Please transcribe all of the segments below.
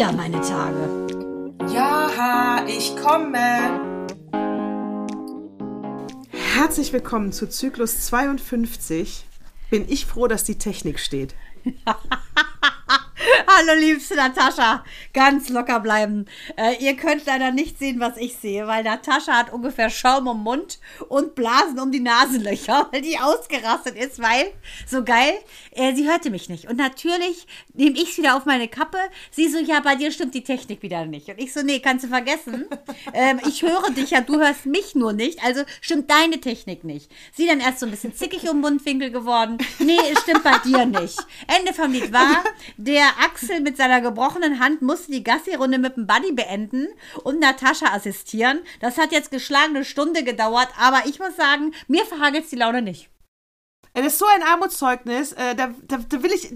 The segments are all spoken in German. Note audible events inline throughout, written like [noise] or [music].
wieder meine Tage. Ja, ich komme. Herzlich willkommen zu Zyklus 52. Bin ich froh, dass die Technik steht. [laughs] Hallo liebste Natascha, ganz locker bleiben. Äh, ihr könnt leider nicht sehen, was ich sehe, weil Natascha hat ungefähr Schaum im Mund und Blasen um die Nasenlöcher, [laughs] weil die ausgerastet ist, weil, so geil, äh, sie hörte mich nicht. Und natürlich nehme ich es wieder auf meine Kappe. Sie so, ja, bei dir stimmt die Technik wieder nicht. Und ich so, nee, kannst du vergessen. [laughs] ähm, ich höre dich ja, du hörst mich nur nicht, also stimmt deine Technik nicht. Sie dann erst so ein bisschen zickig um Mundwinkel geworden. Nee, es stimmt bei dir nicht. Ende vom Lied war, der Axel mit seiner gebrochenen Hand musste die Gassi-Runde mit dem Buddy beenden und Natascha assistieren. Das hat jetzt geschlagene Stunde gedauert, aber ich muss sagen, mir verhagelt die Laune nicht. Das ist so ein Armutszeugnis. Äh, da, da, da, will ich,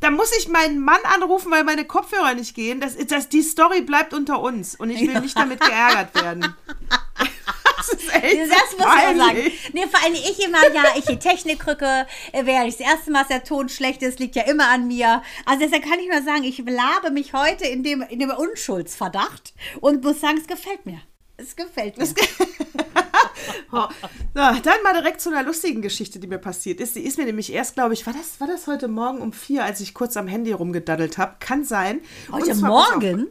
da muss ich meinen Mann anrufen, weil meine Kopfhörer nicht gehen. Das, das, die Story bleibt unter uns und ich will nicht damit geärgert werden. [laughs] Das ist echt Das muss man sagen. Nee, vor allem ich immer, ja, ich die Technikrücke, äh, wäre ich das erste Mal, dass der Ton schlecht ist, liegt ja immer an mir. Also deshalb kann ich nur sagen, ich labe mich heute in dem, in dem Unschuldsverdacht und muss sagen, es gefällt mir. Es gefällt mir. [laughs] oh. Na, dann mal direkt zu einer lustigen Geschichte, die mir passiert ist. Die ist mir nämlich erst, glaube ich, war das, war das heute Morgen um vier, als ich kurz am Handy rumgedaddelt habe? Kann sein. Heute Morgen?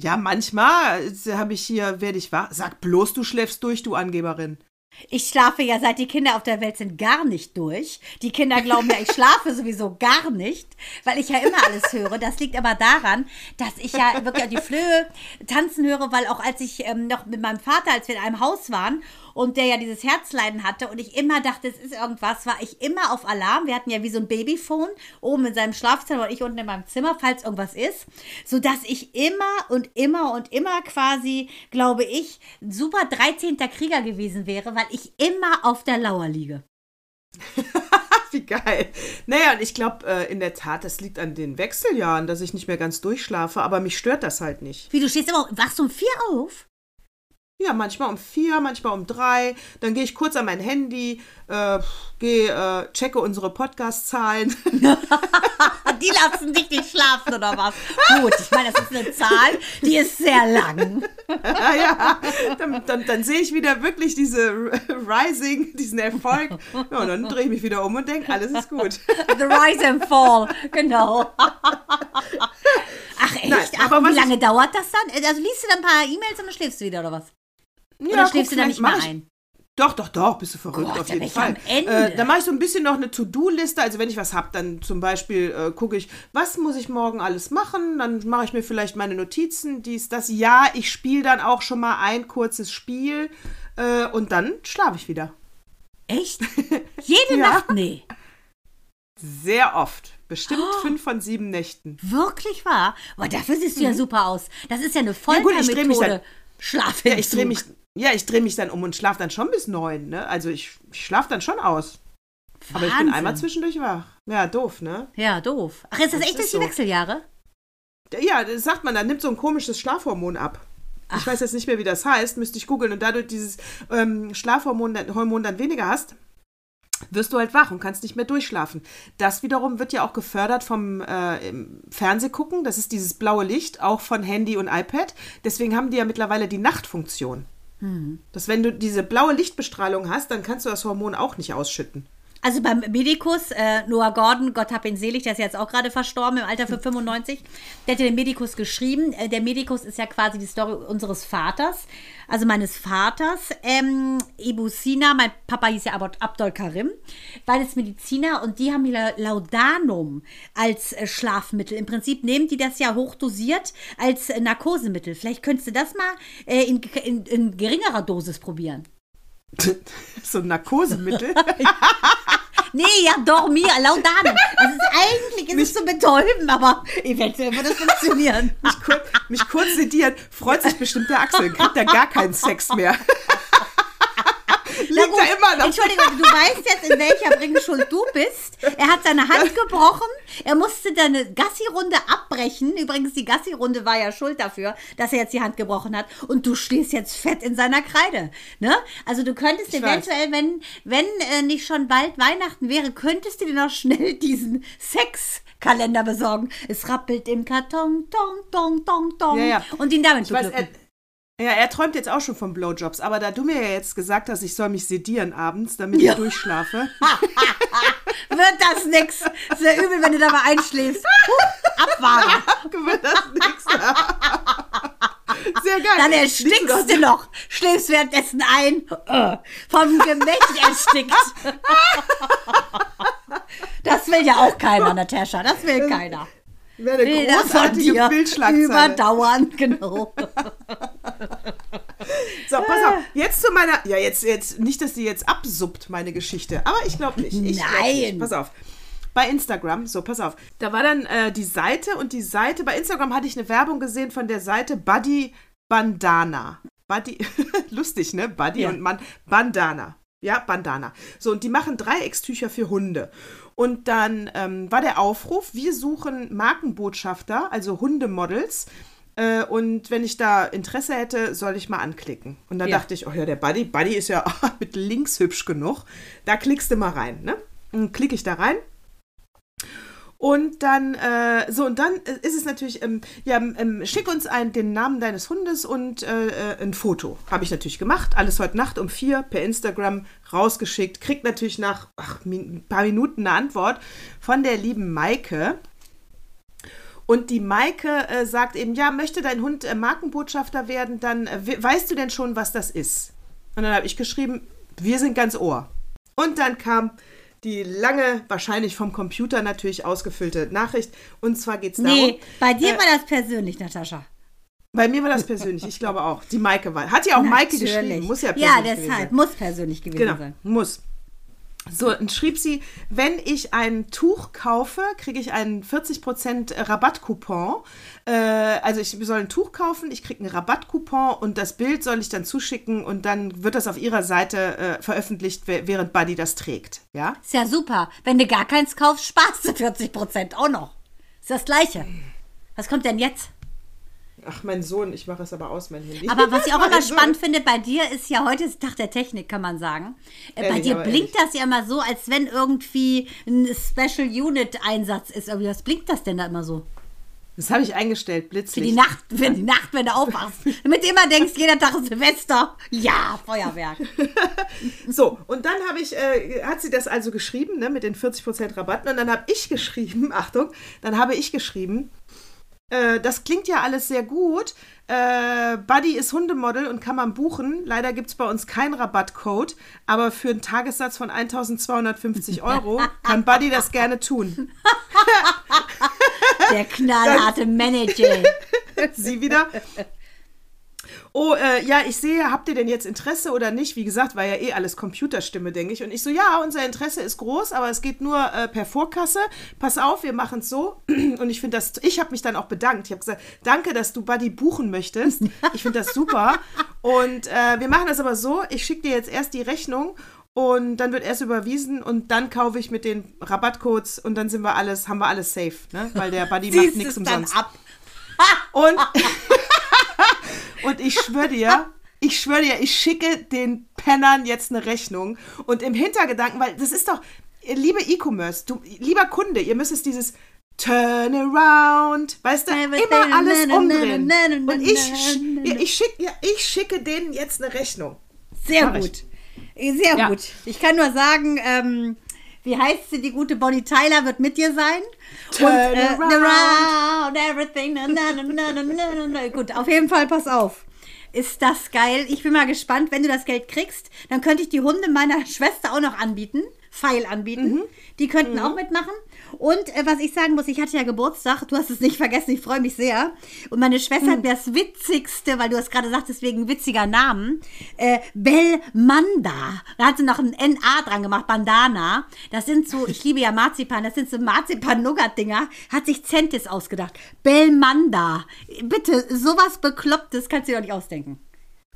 Ja, manchmal habe ich hier, werde ich wach. Sag bloß, du schläfst durch, du Angeberin. Ich schlafe ja, seit die Kinder auf der Welt sind, gar nicht durch. Die Kinder glauben ja, ich schlafe [laughs] sowieso gar nicht, weil ich ja immer alles höre. Das liegt aber daran, dass ich ja wirklich die Flöhe tanzen höre, weil auch als ich ähm, noch mit meinem Vater, als wir in einem Haus waren und der ja dieses Herzleiden hatte und ich immer dachte, es ist irgendwas, war ich immer auf Alarm. Wir hatten ja wie so ein Babyphone oben in seinem Schlafzimmer und ich unten in meinem Zimmer, falls irgendwas ist, sodass ich immer und immer und immer quasi, glaube ich, super 13. Krieger gewesen wäre, weil ich immer auf der Lauer liege. [laughs] Wie geil. Naja, und ich glaube, äh, in der Tat, das liegt an den Wechseljahren, dass ich nicht mehr ganz durchschlafe, aber mich stört das halt nicht. Wie, du stehst immer, wachst um vier auf? Ja, manchmal um vier, manchmal um drei. Dann gehe ich kurz an mein Handy, äh, gehe, äh, checke unsere Podcast-Zahlen. [laughs] die lassen dich nicht schlafen oder was? Gut, ich meine, das ist eine Zahl, die ist sehr lang. [laughs] ja, dann, dann, dann, sehe ich wieder wirklich diese Rising, diesen Erfolg. Ja, und dann drehe ich mich wieder um und denke, alles ist gut. The Rise and Fall, genau. Ach echt? Nein, Ach, wie lange dauert das dann? Also liest du dann ein paar E-Mails und dann schläfst du wieder oder was? Ja, Oder schläfst du da nicht mehr ein? Doch, doch, doch, bist du verrückt Gott, auf jeden Fall. Äh, da mache ich so ein bisschen noch eine To-Do-Liste. Also wenn ich was habe, dann zum Beispiel äh, gucke ich, was muss ich morgen alles machen? Dann mache ich mir vielleicht meine Notizen, dies, das. Ja, ich spiele dann auch schon mal ein kurzes Spiel äh, und dann schlafe ich wieder. Echt? [laughs] Jede ja. Nacht? Nee. Sehr oft. Bestimmt oh, fünf von sieben Nächten. Wirklich wahr? Aber dafür siehst du mhm. ja super aus. Das ist ja eine Foltermethode. Ja, Schlaf Ja, ich drehe mich, ja, ich drehe mich dann um und schlafe dann schon bis neun, ne? Also ich, ich schlafe dann schon aus. Wahnsinn. Aber ich bin einmal zwischendurch wach. Ja, doof, ne? Ja, doof. Ach, ist das, das echt durch die so. Wechseljahre? Ja, das sagt man, da nimmt so ein komisches Schlafhormon ab. Ach. Ich weiß jetzt nicht mehr, wie das heißt, müsste ich googeln und dadurch dieses ähm, Schlafhormon Hormon dann weniger hast, wirst du halt wach und kannst nicht mehr durchschlafen. Das wiederum wird ja auch gefördert vom äh, Fernsehgucken. Das ist dieses blaue Licht, auch von Handy und iPad. Deswegen haben die ja mittlerweile die Nachtfunktion. Mhm. Dass wenn du diese blaue Lichtbestrahlung hast, dann kannst du das Hormon auch nicht ausschütten. Also beim Medikus, äh, Noah Gordon, Gott hab ihn selig, der ist jetzt auch gerade verstorben im Alter für 95, der hat den Medikus geschrieben. Äh, der Medikus ist ja quasi die Story unseres Vaters, also meines Vaters. Ähm, Ibu Sina, mein Papa hieß ja Abdol Karim, beides Mediziner und die haben hier Laudanum als äh, Schlafmittel. Im Prinzip nehmen die das ja hochdosiert als äh, Narkosemittel. Vielleicht könntest du das mal äh, in, in, in geringerer Dosis probieren. [laughs] so ein Narkosemittel. [laughs] nee, ja, Dormir, Laudanum. Das ist eigentlich ist mich, es zu betäuben, aber eventuell wird das funktionieren. mich, kur mich kurz sedieren, freut sich bestimmt der Axel, kriegt er gar keinen Sex mehr. [laughs] Liegt gut, immer noch. Entschuldigung, du weißt jetzt, in welcher Bringschuld du bist. Er hat seine Hand gebrochen. Er musste deine Gassi-Runde abbrechen. Übrigens, die Gassi-Runde war ja schuld dafür, dass er jetzt die Hand gebrochen hat. Und du stehst jetzt fett in seiner Kreide. Ne? Also du könntest ich eventuell, weiß. wenn, wenn äh, nicht schon bald Weihnachten wäre, könntest du dir noch schnell diesen Sex Adventskalender besorgen. Es rappelt im Karton, tong, tong, tong, tong. Ja, ja. Und ihn damit beglücken. Ja, er träumt jetzt auch schon von Blowjobs, aber da du mir ja jetzt gesagt hast, ich soll mich sedieren abends, damit Ja. ich durchschlafe. [laughs] [laughs] Wird das nix. Sehr übel, wenn du dabei einschläfst. Huh, Abwarten. wird das nichts. Sehr geil. Dann erstickst du noch. Schläfst währenddessen ein. Äh, vom Gemächt erstickt. Das will ja auch keiner, Natascha. Das will keiner. Wäre eine von großartige Bildschlagzeile. überdauern, genau. So, pass auf. Jetzt zu meiner. Ja, jetzt, jetzt nicht, dass die jetzt absuppt, meine Geschichte. Aber ich glaube nicht. Ich glaub Nein. Nicht. Pass auf. Bei Instagram, so, pass auf. Da war dann äh, die Seite und die Seite. Bei Instagram hatte ich eine Werbung gesehen von der Seite Buddy Bandana. Buddy, [laughs] lustig, ne? Buddy Ja. und Mann. Bandana. Ja, Bandana. So, und die machen Dreieckstücher für Hunde. Und dann ähm, war der Aufruf, wir suchen Markenbotschafter, also Hundemodels. Äh, und wenn ich da Interesse hätte, soll ich mal anklicken. Und dann Ja. dachte ich, oh ja, der Buddy, Buddy ist ja [laughs] mit links hübsch genug. Da klickst du mal rein, ne? Und klicke ich da rein. Und dann, äh, so, und dann ist es natürlich, ähm, ja, ähm, schick uns ein, den Namen deines Hundes und äh, äh, ein Foto. Habe ich natürlich gemacht. Alles heute Nacht um vier per Instagram rausgeschickt. Kriegt natürlich nach ach, ein paar Minuten eine Antwort von der lieben Maike. Und die Maike äh, sagt eben, ja, möchte dein Hund äh, Markenbotschafter werden, dann äh, we- weißt du denn schon, was das ist? Und dann habe ich geschrieben, wir sind ganz Ohr. Und dann kam die lange, wahrscheinlich vom Computer natürlich ausgefüllte Nachricht. Und zwar geht es darum. Nee, bei dir äh, war das persönlich, Natascha. Bei mir war das persönlich, ich glaube auch. Die Maike war. Hat ja auch Maike Natürlich. geschrieben, muss ja persönlich Ja, deshalb. Muss persönlich gewesen Genau, sein. muss. So, dann schrieb sie, wenn ich ein Tuch kaufe, kriege ich einen 40% Rabattcoupon. Äh, also ich soll ein Tuch kaufen, ich kriege einen Rabattcoupon und das Bild soll ich dann zuschicken und dann wird das auf ihrer Seite äh, veröffentlicht, wä- während Buddy das trägt. Ja? Ist ja super. Wenn du gar keins kaufst, sparst du 40 Prozent auch noch. Ist das Gleiche. Was kommt denn jetzt? Ach, mein Sohn, ich mache es aber aus, mein Handy. Aber was ich auch [laughs] immer Sohn. spannend finde, bei dir ist ja heute ist Tag der Technik, kann man sagen. Äh, bei Ehrlich, dir aber blinkt das ja immer so, als wenn irgendwie ein Special Unit Einsatz ist. Irgendwie, was blinkt das denn da immer so? Das habe ich eingestellt, Für Blitzlicht. die Nacht, wenn die Nacht, wenn du aufwachst. [laughs] Damit du immer denkst, jeder Tag ist Silvester. Ja, Feuerwerk. [laughs] So, und dann habe ich, äh, hat sie das also geschrieben, ne, mit den 40% Rabatten. Und dann habe ich geschrieben, Achtung, dann habe ich geschrieben, äh, das klingt ja alles sehr gut. Äh, Buddy ist Hundemodel und kann man buchen. Leider gibt es bei uns keinen Rabattcode, aber für einen Tagessatz von 1250 [laughs] Euro kann Buddy das gerne tun. Der knallharte [laughs] Manager. Sie wieder. Oh, äh, ja, ich sehe, habt ihr denn jetzt Interesse oder nicht? Wie gesagt, war ja eh alles Computerstimme, denke ich. Und ich so, ja, unser Interesse ist groß, aber es geht nur äh, per Vorkasse. Pass auf, wir machen es so. [clears throat] Und ich finde das, ich habe mich dann auch bedankt. Ich habe gesagt, danke, dass du Buddy buchen möchtest. Ich finde das super. [laughs] Und äh, wir machen das aber so, ich schicke dir jetzt erst die Rechnung und dann wird erst überwiesen und dann kaufe ich mit den Rabattcodes und dann sind wir alles, haben wir alles safe, ne? Weil der Buddy [laughs] macht nichts es dann umsonst. ab. Und, [laughs] und ich schwöre dir, ich schwöre dir, ich schicke den Pennern jetzt eine Rechnung. Und im Hintergedanken, weil das ist doch, liebe E-Commerce, du, lieber Kunde, ihr müsst es dieses Turn around, weißt du, immer alles umdrehen. Und ich, ich, schick, ich schicke denen jetzt eine Rechnung. Sehr gut. Sehr Ja. gut. Ich kann nur sagen, ähm, wie heißt sie, die gute Bonnie Tyler wird mit dir sein. Turn äh, around. around everything. Na, na, na, na, na, na, na, na. Gut, auf jeden Fall, pass auf. Ist das geil? Ich bin mal gespannt, wenn du das Geld kriegst, dann könnte ich die Hunde meiner [laughs] Schwester auch noch anbieten, Pfeil anbieten. Mhm. Die könnten auch mitmachen. Und äh, was ich sagen muss, ich hatte ja Geburtstag, du hast es nicht vergessen, ich freue mich sehr. Und meine Schwester hat mir das Witzigste, weil du es gerade sagtest, wegen witziger Namen, äh, Belmanda. Da hat sie noch ein NA dran gemacht, Bandana. Das sind so, ich liebe ja Marzipan, das sind so Marzipan-Nougat-Dinger. Hat sich Centis ausgedacht. Belmanda. Bitte, sowas Beklopptes kannst du dir doch nicht ausdenken.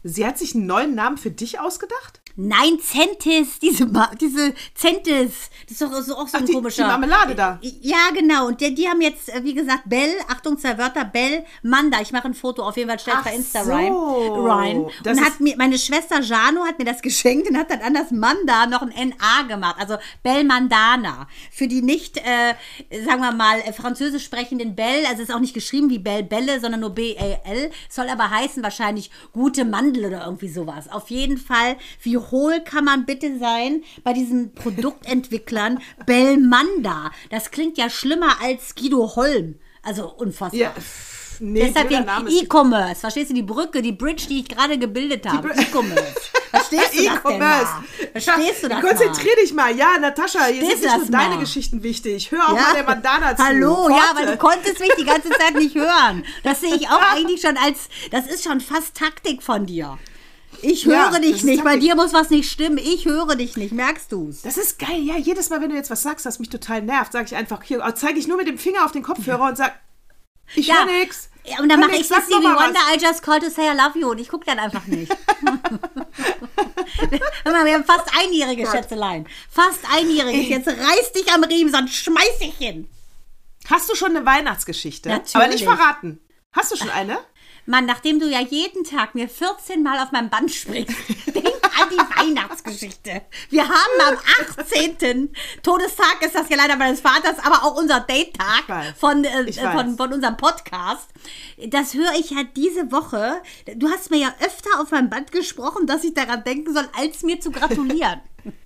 Sie hat sich einen neuen Namen für dich ausgedacht? Nein, Centis, diese, Ma- diese Centis. Das ist doch so, auch so Ach, ein die, die komischer. Marmelade da. Ja, genau. Und die, die haben jetzt, äh, wie gesagt, Bell, Achtung, zwei Wörter, Bell, Manda. Ich mache ein Foto auf jeden Fall, stell's Ach bei Insta so. rein. Und hat mir, meine Schwester Jano hat mir das [laughs] geschenkt und hat dann an das Manda noch ein NA gemacht. Also Bell Mandana. Für die nicht, äh, sagen wir mal, äh, französisch sprechenden Bell, also es ist auch nicht geschrieben wie Bell Belle, sondern nur B-A-L. Soll aber heißen wahrscheinlich gute Mandel oder irgendwie sowas. Auf jeden Fall, wie hohl kann man bitte sein bei diesen Produktentwicklern [laughs] Bellmanda? Das klingt ja schlimmer als Guido Holm. Also unfassbar. Ja, nee, Deshalb wegen E-Commerce. Verstehst du die Brücke, die Bridge, die ich gerade gebildet habe? [laughs] E-Commerce. Verstehst du das denn mal? Verstehst du das Konzentrier dich mal. Ja, Natascha, jetzt sind nicht nur deine mal? Geschichten wichtig. Hör auch Ja. mal der Bandana zu. Hallo, ja, Worte. weil du konntest mich die ganze Zeit nicht [laughs] hören. Das sehe ich auch eigentlich schon als, das ist schon fast Taktik von dir. Ich Ja, höre das dich nicht, bei dir muss was nicht stimmen. Ich höre dich nicht, merkst du's? Das ist geil. Ja, jedes Mal, wenn du jetzt was sagst, das mich total nervt, sage ich einfach, hier, zeige ich nur mit dem Finger auf den Kopfhörer und sag, ich Ja. höre nix. Ja, und dann mache ich Stevie doch mal Wonder, I just called to say I love you und ich gucke dann einfach nicht. [laughs] [laughs] Wir haben fast einjährige Schätzelein. Fast einjähriges. Jetzt reiß dich am Riemen, sonst schmeiß ich hin. Hast du schon eine Weihnachtsgeschichte? Natürlich. Aber nicht verraten. Hast du schon eine? Mann, nachdem du ja jeden Tag mir 14 Mal auf mein Band springst, [laughs] denk an die Weihnachtsgeschichte. Wir haben am 18. Todestag ist das ja leider meines Vaters, aber auch unser Date-Tag von, äh, von, von unserem Podcast. Das höre ich ja diese Woche. Du hast mir ja öfter auf mein Band gesprochen, dass ich daran denken soll, als mir zu gratulieren. [laughs]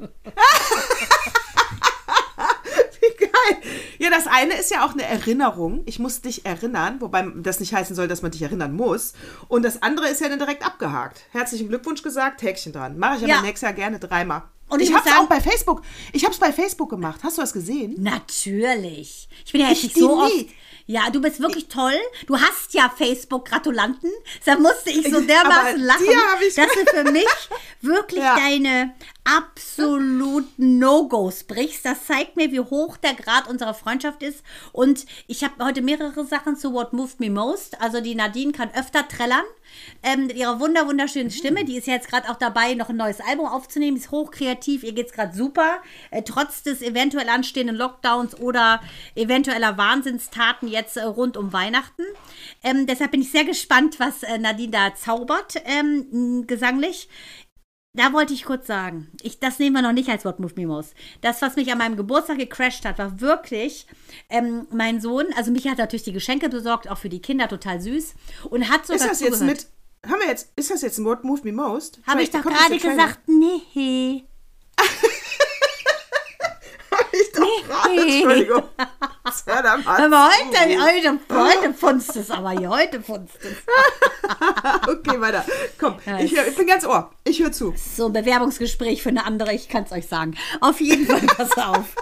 [laughs] Wie geil. Ja, das eine ist ja auch eine Erinnerung. Ich muss dich erinnern, wobei das nicht heißen soll, dass man dich erinnern muss. Und das andere ist ja dann direkt abgehakt. Herzlichen Glückwunsch gesagt, Häkchen dran. Mache ich aber Ja. nächstes Jahr gerne dreimal. Und ich ich habe es auch bei Facebook. Ich habe es bei Facebook gemacht. Hast du das gesehen? Natürlich. Ich bin ja jetzt Ich nicht so die oft. Ja, du bist wirklich toll. Du hast ja Facebook-Gratulanten. Da musste ich so dermaßen lachen, dass du für [laughs] mich wirklich Ja. deine absoluten No-Gos brichst. Das zeigt mir, wie hoch der Grad unserer Freundschaft ist. Und ich habe heute mehrere Sachen zu What Moved Me Most. Also die Nadine kann öfter trällern. Ähm, mit ihrer wunder wunderschönen Stimme. Die ist ja jetzt gerade auch dabei, noch ein neues Album aufzunehmen. Ist hochkreativ. Ihr geht's gerade super. Äh, trotz des eventuell anstehenden Lockdowns oder eventueller Wahnsinnstaten jetzt äh, rund um Weihnachten. Ähm, deshalb bin ich sehr gespannt, was äh, Nadine da zaubert, ähm, gesanglich. Da wollte ich kurz sagen, ich, das nehmen wir noch nicht als What Moved Me Most. Das, was mich an meinem Geburtstag gecrasht hat, war wirklich ähm, mein Sohn. Also mich hat natürlich die Geschenke besorgt, auch für die Kinder, total süß. Und hat sogar Ist das jetzt mit. Haben wir jetzt. Ist das jetzt ein What Moved Me Most? Habe ich doch gerade gesagt, nee. [laughs] Hab ich doch gerade. Nee. Entschuldigung. Hör da mal Aber heute, heute, heute funzt es aber heute funzt es. [laughs] Okay, weiter. Komm, ich, hör, ich bin ganz Ohr. Ich höre zu. So ein Bewerbungsgespräch für eine andere, ich kann es euch sagen. Auf jeden Fall, [laughs] pass auf.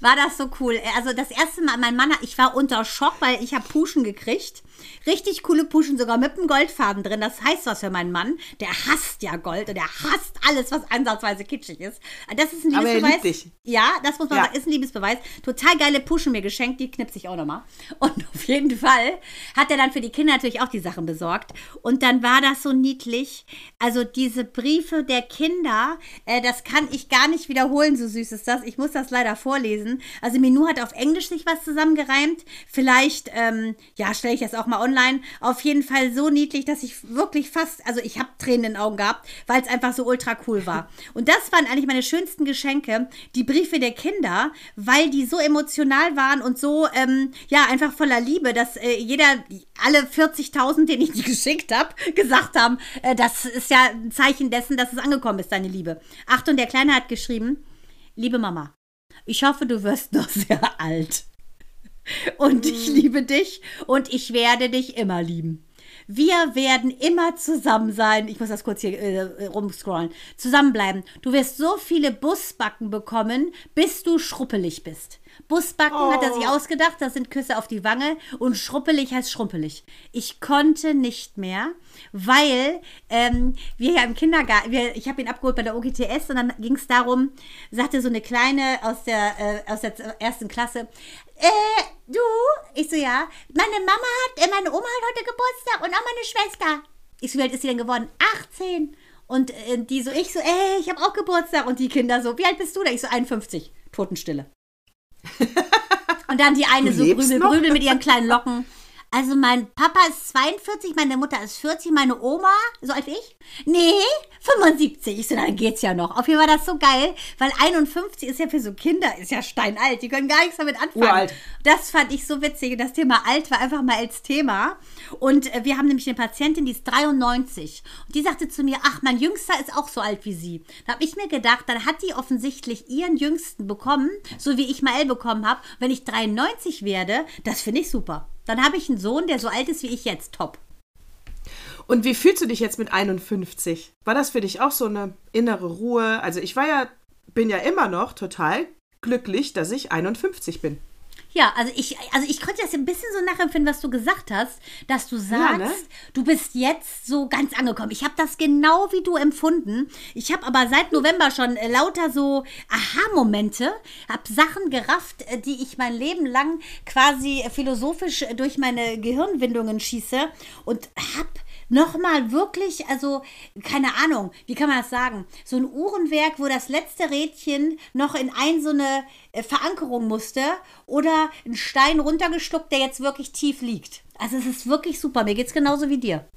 War das so cool. Also das erste Mal, mein Mann, ich war unter Schock, weil ich habe Puschen gekriegt. Richtig coole Puschen, sogar mit einem Goldfaden drin. Das heißt was für meinen Mann. Der hasst ja Gold und der hasst alles, was ansatzweise kitschig ist. Das ist ein Aber er Liebesbeweis. liebt dich. Ja, das muss man Ja. sagen, ist ein Liebesbeweis. Total geile Puschen mir geschenkt, die knipse ich auch nochmal. Und [laughs] auf jeden Fall hat er dann für die Kinder natürlich auch die Sachen besorgt. Und dann war das so niedlich. Also diese Briefe der Kinder, äh, das kann ich gar nicht wiederholen, so süß ist das. Ich muss das leider vorlesen. Also Minou hat auf Englisch sich was zusammengereimt. Vielleicht, ähm, ja, stelle ich das auch mal online. Auf jeden Fall so niedlich, dass ich wirklich fast, also ich habe Tränen in den Augen gehabt, weil es einfach so ultra cool war. [laughs] Und das waren eigentlich meine schönsten Geschenke, die Briefe der Kinder, weil die so emotional waren und so, ähm, ja, einfach voller Liebe, dass äh, jeder, alle 40.000, denen ich die [laughs] geschickt habe, gesagt haben, äh, das ist ja ein Zeichen dessen, dass es angekommen ist, deine Liebe. Achtung, der Kleine hat geschrieben, liebe Mama, ich hoffe, du wirst noch [laughs] sehr alt. Und ich liebe dich und ich werde dich immer lieben. Wir werden immer zusammen sein. Ich muss das kurz hier äh, rumscrollen. Zusammenbleiben. Du wirst so viele Busbacken bekommen, bis du schruppelig bist. Busbacken hat er sich ausgedacht, das sind Küsse auf die Wange und schruppelig heißt schrumpelig. Ich konnte nicht mehr, weil ähm, wir ja im Kindergarten, wir, ich habe ihn abgeholt bei der OGTS und dann ging es darum, sagte so eine Kleine aus der, äh, aus der ersten Klasse, äh, du? Ich so, ja. Meine Mama hat, äh, meine Oma hat heute Geburtstag und auch meine Schwester. Ich so, wie alt ist sie denn geworden? 18. Und äh, die so, ich so, ey, ich habe auch Geburtstag. Und die Kinder so, wie alt bist du da? Ich so, 51. Totenstille. [laughs] und dann die eine Du so grübel, grübel mit ihren kleinen Locken. Also mein Papa ist 42, meine Mutter ist 40, meine Oma, so alt wie ich? Nee, 75. Ich so, dann geht's ja noch. Auf jeden Fall war das so geil, weil 51 ist ja für so Kinder, ist ja steinalt. Die können gar nichts damit anfangen. Uralt. Das fand ich so witzig. Das Thema alt war einfach mal als Thema. Und äh, wir haben nämlich eine Patientin, die ist 93. Und die sagte zu mir, ach, mein Jüngster ist auch so alt wie sie. Da habe ich mir gedacht, dann hat die offensichtlich ihren Jüngsten bekommen, so wie ich Mael bekommen habe. Wenn ich 93 werde, das finde ich super. Dann habe ich einen Sohn, der so alt ist wie ich jetzt. Top. Und wie fühlst du dich jetzt mit 51? War das für dich auch so eine innere Ruhe? Also ich war ja, bin ja immer noch total glücklich, dass ich 51 bin. Ja, also ich, also ich konnte das ein bisschen so nachempfinden, was du gesagt hast, dass du sagst, ne? du bist jetzt so ganz angekommen. Ich habe das genau wie du empfunden. Ich habe aber seit November schon äh, lauter so Aha-Momente, habe Sachen gerafft, äh, die ich mein Leben lang quasi philosophisch äh, durch meine Gehirnwindungen schieße und habe nochmal wirklich, also keine Ahnung, wie kann man das sagen? So ein Uhrenwerk, wo das letzte Rädchen noch in ein so eine äh, Verankerung musste oder ein Stein runtergeschluckt, der jetzt wirklich tief liegt. Also es ist wirklich super. Mir geht's genauso wie dir.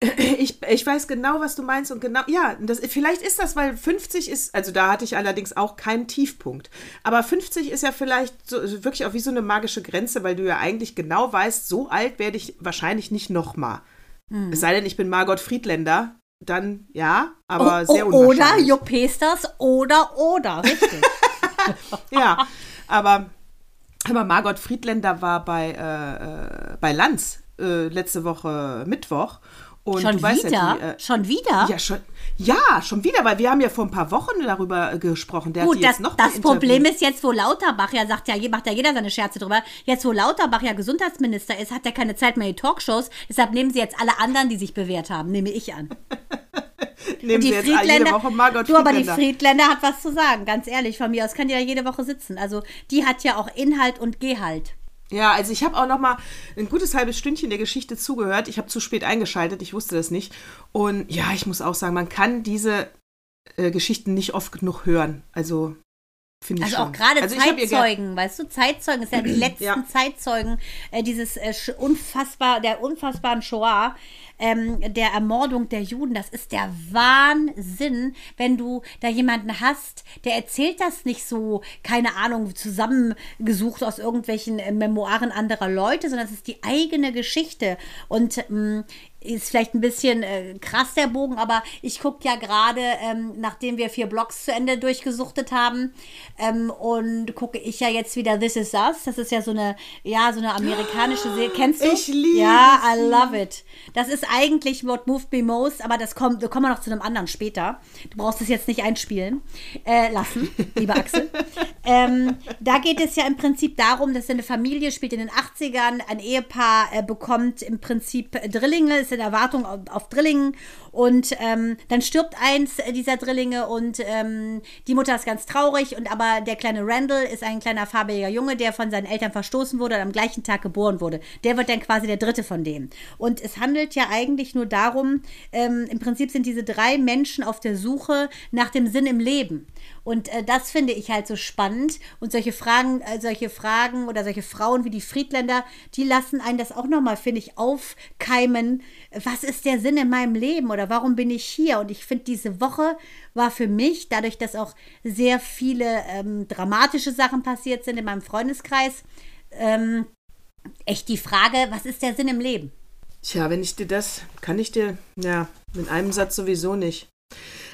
[clears throat] Ich, ich weiß genau, was du meinst und genau, ja, das, vielleicht ist das, weil 50 ist, also da hatte ich allerdings auch keinen Tiefpunkt. Aber 50 ist ja vielleicht so, wirklich auch wie so eine magische Grenze, weil du ja eigentlich genau weißt, so alt werde ich wahrscheinlich nicht nochmal. Hm. Es sei denn, ich bin Margot Friedländer, dann ja, aber O- sehr o- oder unwahrscheinlich. Jupp oder oder, richtig. [laughs] Ja, aber, aber Margot Friedländer war bei, äh, äh, bei Lanz äh, letzte Woche Mittwoch. Und Schon wieder? Ja, die, äh, Schon wieder? ja, schon, ja, schon wieder, weil wir haben ja vor ein paar Wochen darüber äh, gesprochen. Der Gut, das, das Problem ist jetzt, wo Lauterbach ja sagt, ja, macht ja jeder seine Scherze drüber. Jetzt, wo Lauterbach ja Gesundheitsminister ist, hat er keine Zeit mehr in die Talkshows. Deshalb nehmen sie jetzt alle anderen, die sich bewährt haben, nehme ich an. [laughs] Nehmen Sie die jetzt jede Woche Margot du, aber die Friedländer. Friedländer hat was zu sagen, ganz ehrlich. Von mir aus kann die ja jede Woche sitzen. Also die hat ja auch Inhalt und Gehalt. Ja, also ich habe auch noch mal ein gutes halbes Stündchen der Geschichte zugehört. Ich habe zu spät eingeschaltet, ich wusste das nicht. Und ja, ich muss auch sagen, man kann diese äh, Geschichten nicht oft genug hören. Also finde Also auch gerade also Zeitzeugen, weißt du, Zeitzeugen ist ja die [clears throat] letzten Ja. Zeitzeugen äh, dieses äh, unfassbar, der unfassbaren Shoah, ähm, der Ermordung der Juden. Das ist der Wahnsinn, wenn du da jemanden hast, der erzählt das nicht so, keine Ahnung, zusammengesucht aus irgendwelchen äh, Memoiren anderer Leute, sondern es ist die eigene Geschichte. Und ähm, ist vielleicht ein bisschen äh, krass der Bogen, aber ich gucke ja gerade, ähm, nachdem wir vier Blogs zu Ende durchgesuchtet haben, ähm, und gucke ich ja jetzt wieder This Is Us. Das ist ja so eine, ja, so eine amerikanische Serie. Kennst du? Ich liebe Ja, I love it. Das ist eigentlich What Moved Me Most, aber das kommt, wir kommen noch zu einem anderen später. Du brauchst es jetzt nicht einspielen äh, lassen, [laughs] lieber Axel. ähm, da geht es ja im Prinzip darum, dass eine Familie spielt in den 80ern, ein Ehepaar äh, bekommt im Prinzip Drillinge, in Erwartung auf, auf Drillingen und ähm, dann stirbt eins dieser Drillinge und ähm, die Mutter ist ganz traurig und aber der kleine Randall ist ein kleiner farbiger Junge, der von seinen Eltern verstoßen wurde und am gleichen Tag geboren wurde. Der wird dann quasi der dritte von denen. Und es handelt ja eigentlich nur darum, ähm, im Prinzip sind diese drei Menschen auf der Suche nach dem Sinn im Leben. Und äh, das finde ich halt so spannend. Und solche Fragen, äh, solche Fragen oder solche Frauen wie die Friedländer, die lassen einen das auch nochmal, finde ich, aufkeimen. Was ist der Sinn in meinem Leben oder warum bin ich hier? Und ich finde, diese Woche war für mich, dadurch, dass auch sehr viele ähm, dramatische Sachen passiert sind in meinem Freundeskreis, ähm, echt die Frage, was ist der Sinn im Leben? Tja, wenn ich dir das, kann ich dir, ja, mit einem Satz sowieso nicht.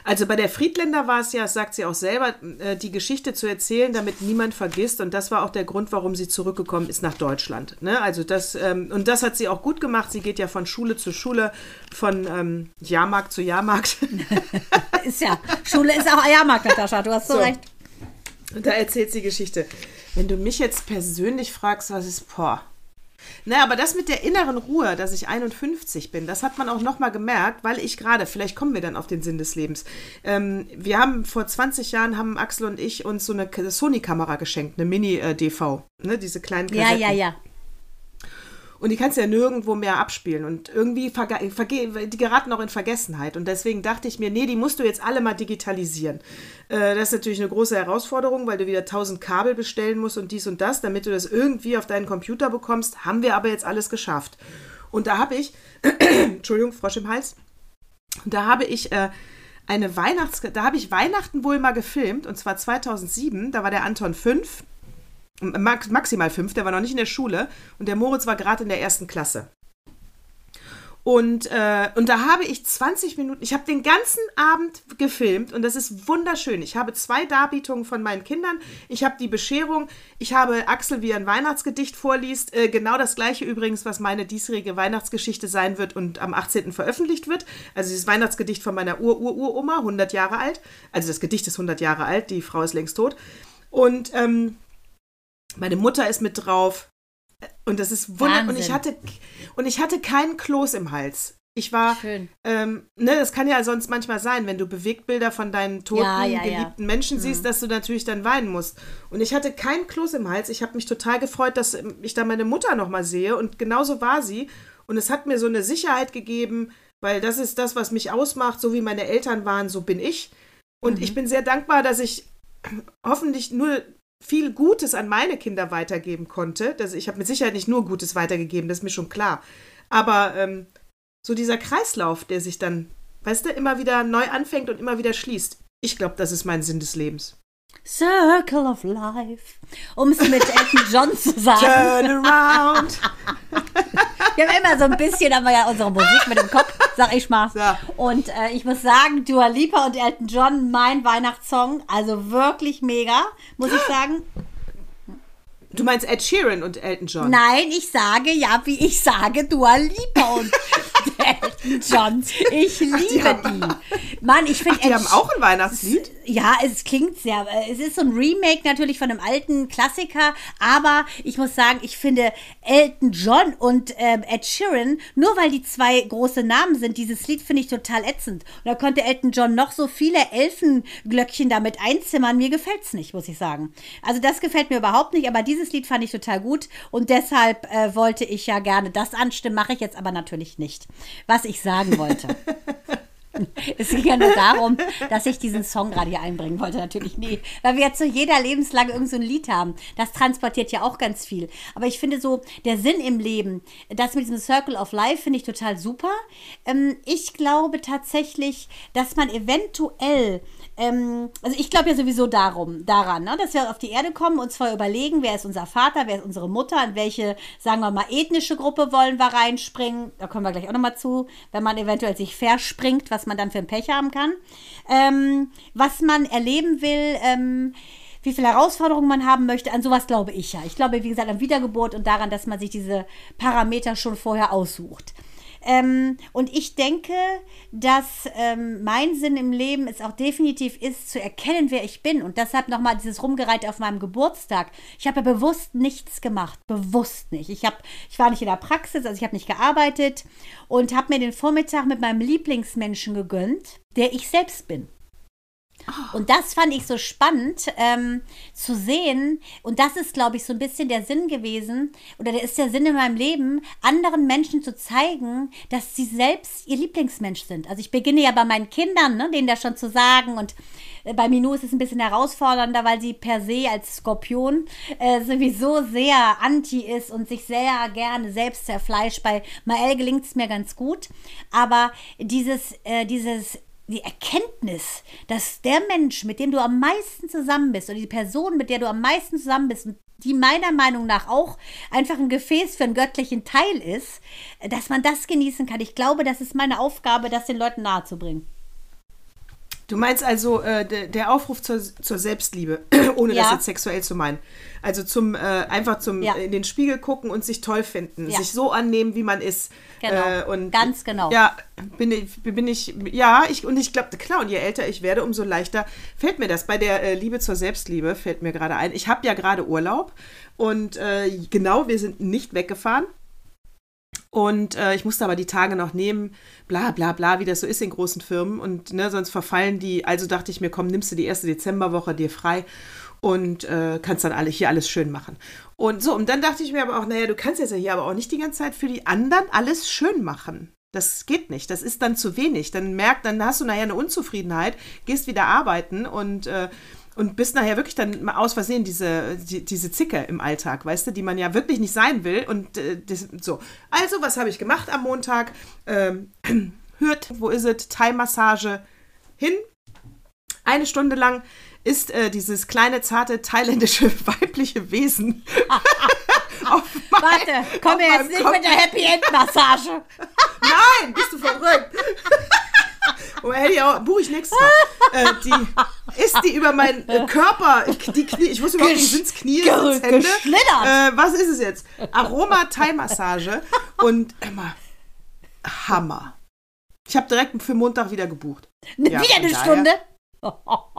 Also bei der Friedländer war es ja, sagt sie auch selber, äh, die Geschichte zu erzählen, damit niemand vergisst. Und das war auch der Grund, warum sie zurückgekommen ist nach Deutschland. Ne? Also das, ähm, und das hat sie auch gut gemacht. Sie geht ja von Schule zu Schule, von ähm, Jahrmarkt zu Jahrmarkt. [laughs] Ist ja, Schule ist auch Eiermarkt, Natascha, du hast so, So. recht. Und da erzählt sie Geschichte. Wenn du mich jetzt persönlich fragst, was ist, boah. Naja, aber das mit der inneren Ruhe, dass ich 51 bin, das hat man auch nochmal gemerkt, weil ich gerade, vielleicht kommen wir dann auf den Sinn des Lebens. Ähm, wir haben vor 20 Jahren, haben Axel und ich uns so eine Sony-Kamera geschenkt, eine Mini-DV, ne, diese kleinen Ja, Kassetten. ja, ja. Und die kannst du ja nirgendwo mehr abspielen. Und irgendwie die geraten auch in Vergessenheit. Und deswegen dachte ich mir, nee, die musst du jetzt alle mal digitalisieren. Äh, das ist natürlich eine große Herausforderung, weil du wieder tausend Kabel bestellen musst und dies und das, damit du das irgendwie auf deinen Computer bekommst. Haben wir aber jetzt alles geschafft. Und da habe ich, [clears throat] Entschuldigung, Frosch im Hals, da habe ich äh, eine Weihnachts... Da habe ich Weihnachten wohl mal gefilmt, und zwar 2007. Da war der Anton 5 max, maximal fünf, der war noch nicht in der Schule und der Moritz war gerade in der ersten Klasse. Und, äh, und da habe ich 20 Minuten, ich habe den ganzen Abend gefilmt und das ist wunderschön. Ich habe zwei Darbietungen von meinen Kindern, ich habe die Bescherung, ich habe Axel, wie er ein Weihnachtsgedicht vorliest, äh, genau das gleiche übrigens, was meine diesjährige Weihnachtsgeschichte sein wird und am 18. veröffentlicht wird. Also dieses Weihnachtsgedicht von meiner Ur-Ur-Uroma, 100 Jahre alt. Also das Gedicht ist 100 Jahre alt, die Frau ist längst tot. Und ähm, meine Mutter ist mit drauf. Und das ist wunderbar. Und ich hatte und ich hatte keinen Kloß im Hals. Ich war, ähm, ne, das kann ja sonst manchmal sein, wenn du Bewegtbilder von deinen toten, ja, ja, geliebten ja. Menschen siehst, mhm. dass du natürlich dann weinen musst. Und ich hatte keinen Kloß im Hals. Ich habe mich total gefreut, dass ich da meine Mutter nochmal sehe. Und genauso war sie. Und es hat mir so eine Sicherheit gegeben, weil das ist das, was mich ausmacht. So wie meine Eltern waren, so bin ich. Und mhm. ich bin sehr dankbar, dass ich hoffentlich nur viel Gutes an meine Kinder weitergeben konnte. Das, ich habe mit Sicherheit nicht nur Gutes weitergegeben, das ist mir schon klar. Aber ähm, so dieser Kreislauf, der sich dann, weißt du, immer wieder neu anfängt und immer wieder schließt. Ich glaube, das ist mein Sinn des Lebens. Circle of Life. Um es mit Elton John zu sagen. Turn around. [laughs] Wir haben immer so ein bisschen, haben wir ja unsere Musik mit dem Kopf, sag ich mal. Ja. Und äh, ich muss sagen, Dua Lipa und Elton John, mein Weihnachtssong, also wirklich mega, muss ich sagen. Du meinst Ed Sheeran und Elton John? Nein, ich sage ja, wie ich sage, Dua Lipa und [laughs] Elton John. Ich liebe Ach, die. die. Mann, ich finde. Die haben auch ein Weihnachtslied? Ja, es klingt sehr. Es ist so ein Remake natürlich von einem alten Klassiker, aber ich muss sagen, ich finde Elton John und ähm, Ed Sheeran, nur weil die zwei große Namen sind, dieses Lied finde ich total ätzend. Und da könnte Elton John noch so viele Elfenglöckchen damit einzimmern. Mir gefällt es nicht, muss ich sagen. Also das gefällt mir überhaupt nicht, aber dieses Lied fand ich total gut und deshalb äh, wollte ich ja gerne das anstimmen, mache ich jetzt aber natürlich nicht. Was ich sagen wollte. [laughs] [laughs] Es ging ja nur darum, dass ich diesen Song gerade hier einbringen wollte. Natürlich nie. Weil wir ja zu jeder Lebenslage irgend so ein Lied haben. Das transportiert ja auch ganz viel. Aber ich finde so, der Sinn im Leben, das mit diesem Circle of Life finde ich total super. Ähm, ich glaube tatsächlich, dass man eventuell ähm, also ich glaube ja sowieso darum, daran, ne, dass wir auf die Erde kommen, uns vorher überlegen, wer ist unser Vater, wer ist unsere Mutter, in welche, sagen wir mal, ethnische Gruppe wollen wir reinspringen. Da kommen wir gleich auch nochmal zu, wenn man eventuell sich verspringt, was man dann für ein Pech haben kann. Ähm, was man erleben will, ähm, wie viele Herausforderungen man haben möchte. An sowas glaube ich ja. Ich glaube, wie gesagt, an Wiedergeburt und daran, dass man sich diese Parameter schon vorher aussucht. Ähm, und ich denke, dass ähm, mein Sinn im Leben es auch definitiv ist, zu erkennen, wer ich bin. Und deshalb nochmal dieses Rumgereite auf meinem Geburtstag. Ich habe ja bewusst nichts gemacht. Bewusst nicht. Ich, hab, ich war nicht in der Praxis, also ich habe nicht gearbeitet und habe mir den Vormittag mit meinem Lieblingsmenschen gegönnt, der ich selbst bin. Und das fand ich so spannend ähm, zu sehen. Und das ist, glaube ich, so ein bisschen der Sinn gewesen, oder der ist der Sinn in meinem Leben, anderen Menschen zu zeigen, dass sie selbst ihr Lieblingsmensch sind. Also ich beginne ja bei meinen Kindern, ne, denen das schon zu sagen. Und äh, bei Minou ist es ein bisschen herausfordernder, weil sie per se als Skorpion äh, sowieso sehr anti ist und sich sehr gerne selbst zerfleischt. Bei Mael gelingt es mir ganz gut. Aber dieses, äh, dieses die Erkenntnis, dass der Mensch, mit dem du am meisten zusammen bist, oder die Person, mit der du am meisten zusammen bist, die meiner Meinung nach auch einfach ein Gefäß für einen göttlichen Teil ist, dass man das genießen kann. Ich glaube, das ist meine Aufgabe, das den Leuten nahezubringen. Du meinst also äh, der Aufruf zur, zur Selbstliebe, [clears throat] ohne ja. das jetzt sexuell zu meinen. Also zum äh, einfach zum ja. in den Spiegel gucken und sich toll finden, ja. sich so annehmen, wie man ist. Genau. Äh, und, Ganz genau. Ja, bin ich, bin ich, ja, ich und ich glaube, klar, und je älter ich werde, umso leichter fällt mir das. Bei der äh, Liebe zur Selbstliebe fällt mir gerade ein. Ich habe ja gerade Urlaub und äh, genau, wir sind nicht weggefahren. Und äh, ich musste aber die Tage noch nehmen, bla bla bla, wie das so ist in großen Firmen. Und ne, sonst verfallen die. Also dachte ich mir, komm, nimmst du die erste Dezemberwoche dir frei. und äh, kannst dann alle hier alles schön machen. Und so, und dann dachte ich mir aber auch, naja, du kannst jetzt ja hier aber auch nicht die ganze Zeit für die anderen alles schön machen. Das geht nicht. Das ist dann zu wenig. Dann merkt, dann hast du nachher eine Unzufriedenheit, gehst wieder arbeiten und äh, und bist nachher wirklich dann mal aus Versehen diese, die, diese Zicke im Alltag, weißt du, die man ja wirklich nicht sein will. Und äh, das, so. Also, was habe ich gemacht am Montag? Ähm, [clears throat] hört, wo ist es? Thai-Massage hin. Eine Stunde lang ist äh, dieses kleine, zarte, thailändische [laughs] weibliche Wesen. [laughs] auf mein, Warte, komm jetzt nicht Kopf. mit der Happy End Massage. [laughs] Nein, bist du verrückt. Oh, hätte ich auch, buche ich nächstes Mal. Äh, die, ist die über meinen äh, Körper, die Knie, ich wusste überhaupt nicht, sind es Knie, sind's Hände? Äh, was ist es jetzt? Aroma-Thai-Massage und immer Hammer. Ich habe direkt für Montag wieder gebucht. Ja, wieder eine Stunde?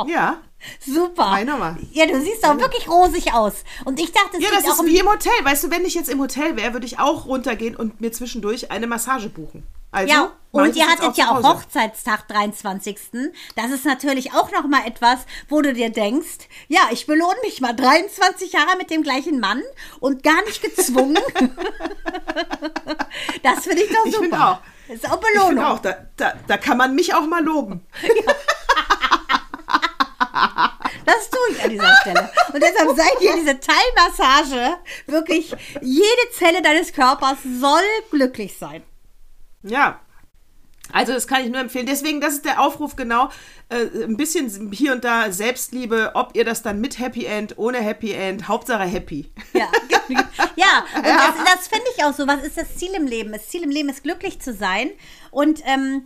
Ja. [laughs] Super. Meine Ja, du siehst auch wirklich rosig aus. Und ich dachte, es Ja, das ist wie im Hotel. Weißt du, wenn ich jetzt im Hotel wäre, würde ich auch runtergehen und mir zwischendurch eine Massage buchen. Also, ja, und ihr hattet ja auch Hochzeitstag 23. Das ist natürlich auch noch mal etwas, wo du dir denkst, ja, ich belohne mich mal 23 Jahre mit dem gleichen Mann und gar nicht gezwungen. [laughs] das finde ich doch super. Ich auch. Das ist auch Belohnung. Ich auch, da, da, da kann man mich auch mal loben. Ja. Das tue ich an dieser Stelle. Und deshalb seid ihr diese Teilmassage wirklich, jede Zelle deines Körpers soll glücklich sein. Ja. Also das kann ich nur empfehlen. Deswegen, das ist der Aufruf genau, äh, ein bisschen hier und da Selbstliebe, ob ihr das dann mit Happy End, ohne Happy End, Hauptsache happy. Ja, [laughs] ja und ja. das, das finde ich auch so. Was ist das Ziel im Leben? Das Ziel im Leben ist glücklich zu sein und ähm,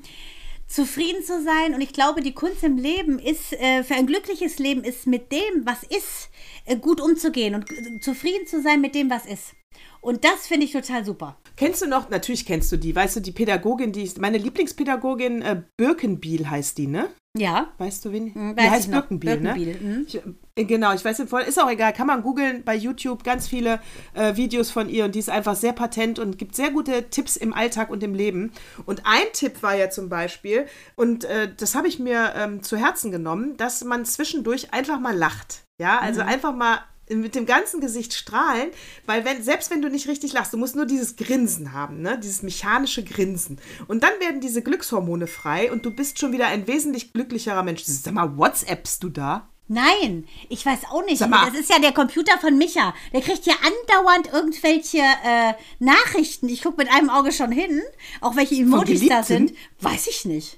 zufrieden zu sein. Und ich glaube, die Kunst im Leben ist, äh, für ein glückliches Leben ist mit dem, was ist, äh, gut umzugehen und äh, zufrieden zu sein mit dem, was ist. Und das finde ich total super. Kennst du noch, natürlich kennst du die, weißt du, die Pädagogin, die ist, meine Lieblingspädagogin, äh, Birkenbiel heißt die, ne? Ja. Weißt du, wen? Hm, die heißt Birkenbiel, ne? Mhm. Ich, äh, genau, ich weiß nicht, ist auch egal, kann man googeln bei YouTube, ganz viele äh, Videos von ihr und die ist einfach sehr patent und gibt sehr gute Tipps im Alltag und im Leben. Und ein Tipp war ja zum Beispiel, und äh, das habe ich mir ähm, zu Herzen genommen, dass man zwischendurch einfach mal lacht. Ja, also mhm. einfach mal mit dem ganzen Gesicht strahlen, weil wenn, selbst wenn du nicht richtig lachst, du musst nur dieses Grinsen haben, ne? dieses mechanische Grinsen. Und dann werden diese Glückshormone frei und du bist schon wieder ein wesentlich glücklicherer Mensch. Sag mal, WhatsAppst du da? Nein, ich weiß auch nicht. Das ist ja der Computer von Micha. Der kriegt ja andauernd irgendwelche äh, Nachrichten. Ich gucke mit einem Auge schon hin, auch welche Emojis da sind. Weiß ich nicht.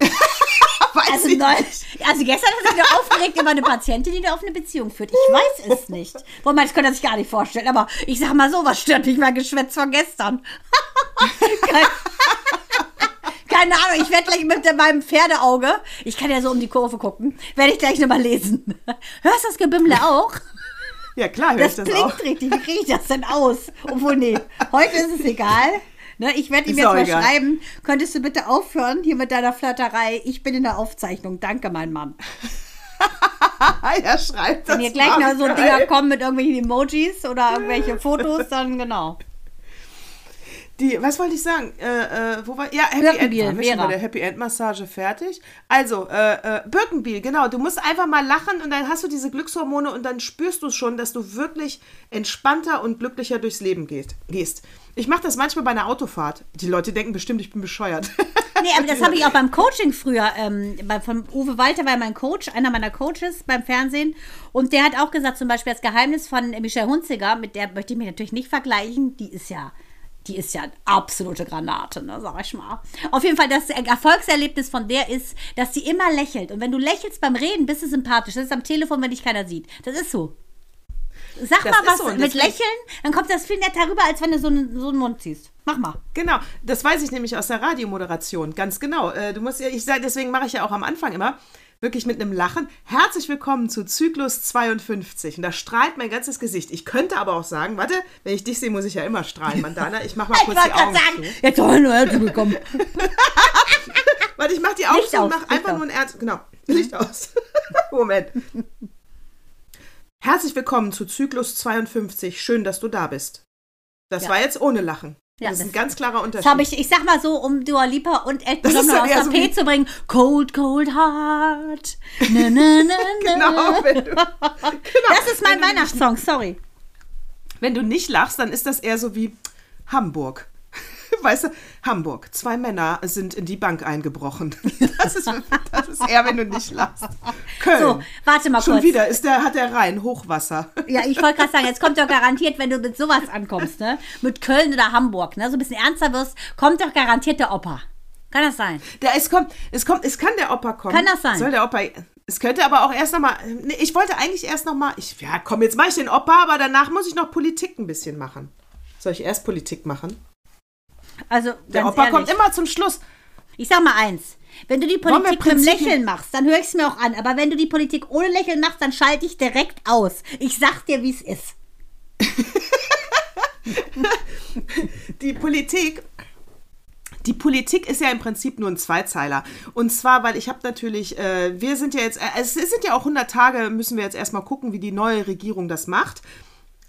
[laughs] [laughs] weiß also, ich neu, also gestern hat sich aufgeregt über eine Patientin, die eine offene Beziehung führt. Ich weiß es nicht. Wobei, das könnte sich gar nicht vorstellen. Aber ich sag mal so, was stört mich mein Geschwätz von gestern? [laughs] keine, Ahnung, ich werde gleich mit meinem Pferdeauge, ich kann ja so um die Kurve gucken, werde ich gleich nochmal lesen. Hörst du das Gebimmle auch? Ja, klar, hör das ich das auch. richtig. Wie kriege ich das denn aus? Obwohl, nee, heute ist es egal. Ne, ich werde ihm jetzt mal egal. schreiben, könntest du bitte aufhören hier mit deiner Flirterei? Ich bin in der Aufzeichnung. Danke, mein Mann. ja, [laughs] schreibt das Wenn hier gleich noch so Dinger kommen mit irgendwelchen Emojis oder irgendwelche Fotos, [laughs] dann genau. Die, was wollte ich sagen? Äh, äh, wo war, ja, Happy Birkenbiel, End. Waren wir schon bei der Happy End Massage fertig? Also, äh, äh, Birkenbiel, genau. Du musst einfach mal lachen und dann hast du diese Glückshormone und dann spürst du schon, dass du wirklich entspannter und glücklicher durchs Leben gehst. Ich mache das manchmal bei einer Autofahrt. Die Leute denken bestimmt, ich bin bescheuert. Nee, aber das habe ich auch beim [laughs] Coaching früher. Ähm, bei, von Uwe Walter war mein Coach, einer meiner Coaches beim Fernsehen. Und der hat auch gesagt, zum Beispiel das Geheimnis von Michelle Hunziger, mit der möchte ich mich natürlich nicht vergleichen. Die ist ja die ist ja eine absolute Granate, ne, sag ich mal. Auf jeden Fall, das Erfolgserlebnis von der ist, dass sie immer lächelt. Und wenn du lächelst beim Reden, bist du sympathisch. Das ist am Telefon, wenn dich keiner sieht. Das ist so. Sag das mal was so. mit Lächeln, dann kommt das viel netter rüber, als wenn du so einen, so einen Mund ziehst. Mach mal. Genau, das weiß ich nämlich aus der Radiomoderation, ganz genau. Äh, du musst ja, ich sage, deswegen mache ich ja auch am Anfang immer, wirklich mit einem Lachen. Herzlich willkommen zu Zyklus 52. Und da strahlt mein ganzes Gesicht. Ich könnte aber auch sagen, warte, wenn ich dich sehe, muss ich ja immer strahlen, Mandana. Ich mach mal [laughs] kurz die Augen sagen, zu. Jetzt soll nur herzlich willkommen. [laughs] warte, ich mach die Augen Licht zu und mach einfach nur ein Ernst. Genau, Licht aus. [laughs] Moment. Herzlich willkommen zu Zyklus 52. Schön, dass du da bist. Das ja. war jetzt ohne Lachen. Ja, das ist ein das- ganz klarer Unterschied. Das habe ich, ich sag mal so, um Dua Lipa und Das dann aus eher der so P zu bringen. Cold, cold heart. Na, na, na, [laughs] na. genau, wenn du, genau. Das ist mein Weihnachtssong, sorry. Wenn du nicht lachst, dann ist das eher so wie Hamburg. [laughs] Weißt du, Hamburg. Zwei Männer sind in die Bank eingebrochen. [laughs] Das ist, das ist eher, wenn du nicht lachst. Köln. So, warte mal Schon kurz. wieder ist der, hat der Rhein Hochwasser. Ja, ich wollte gerade sagen, jetzt kommt doch garantiert, wenn du mit sowas ankommst, ne? Mit Köln oder Hamburg, ne? So ein bisschen ernster wirst, kommt doch garantiert der Opa. Kann das sein? Der, es kommt, es kommt, es kann der Opa kommen. Kann das sein? Soll der Opa. Es könnte aber auch erst nochmal. Nee, ich wollte eigentlich erst nochmal. Ich, ja, komm, jetzt mache ich den Opa, aber danach muss ich noch Politik ein bisschen machen. Soll ich erst Politik machen? Also, Der Opa ehrlich, kommt immer zum Schluss. Ich sag mal eins. Wenn du die Politik mit dem Lächeln machst, dann höre ich es mir auch an. Aber wenn du die Politik ohne Lächeln machst, dann schalte ich direkt aus. Ich sag dir, wie es ist. [laughs] Die Politik. Die Politik ist ja im Prinzip nur ein Zweizeiler. Und zwar, weil ich habe natürlich, äh, wir sind ja jetzt, äh, es sind ja auch 100 Tage, müssen wir jetzt erstmal gucken, wie die neue Regierung das macht.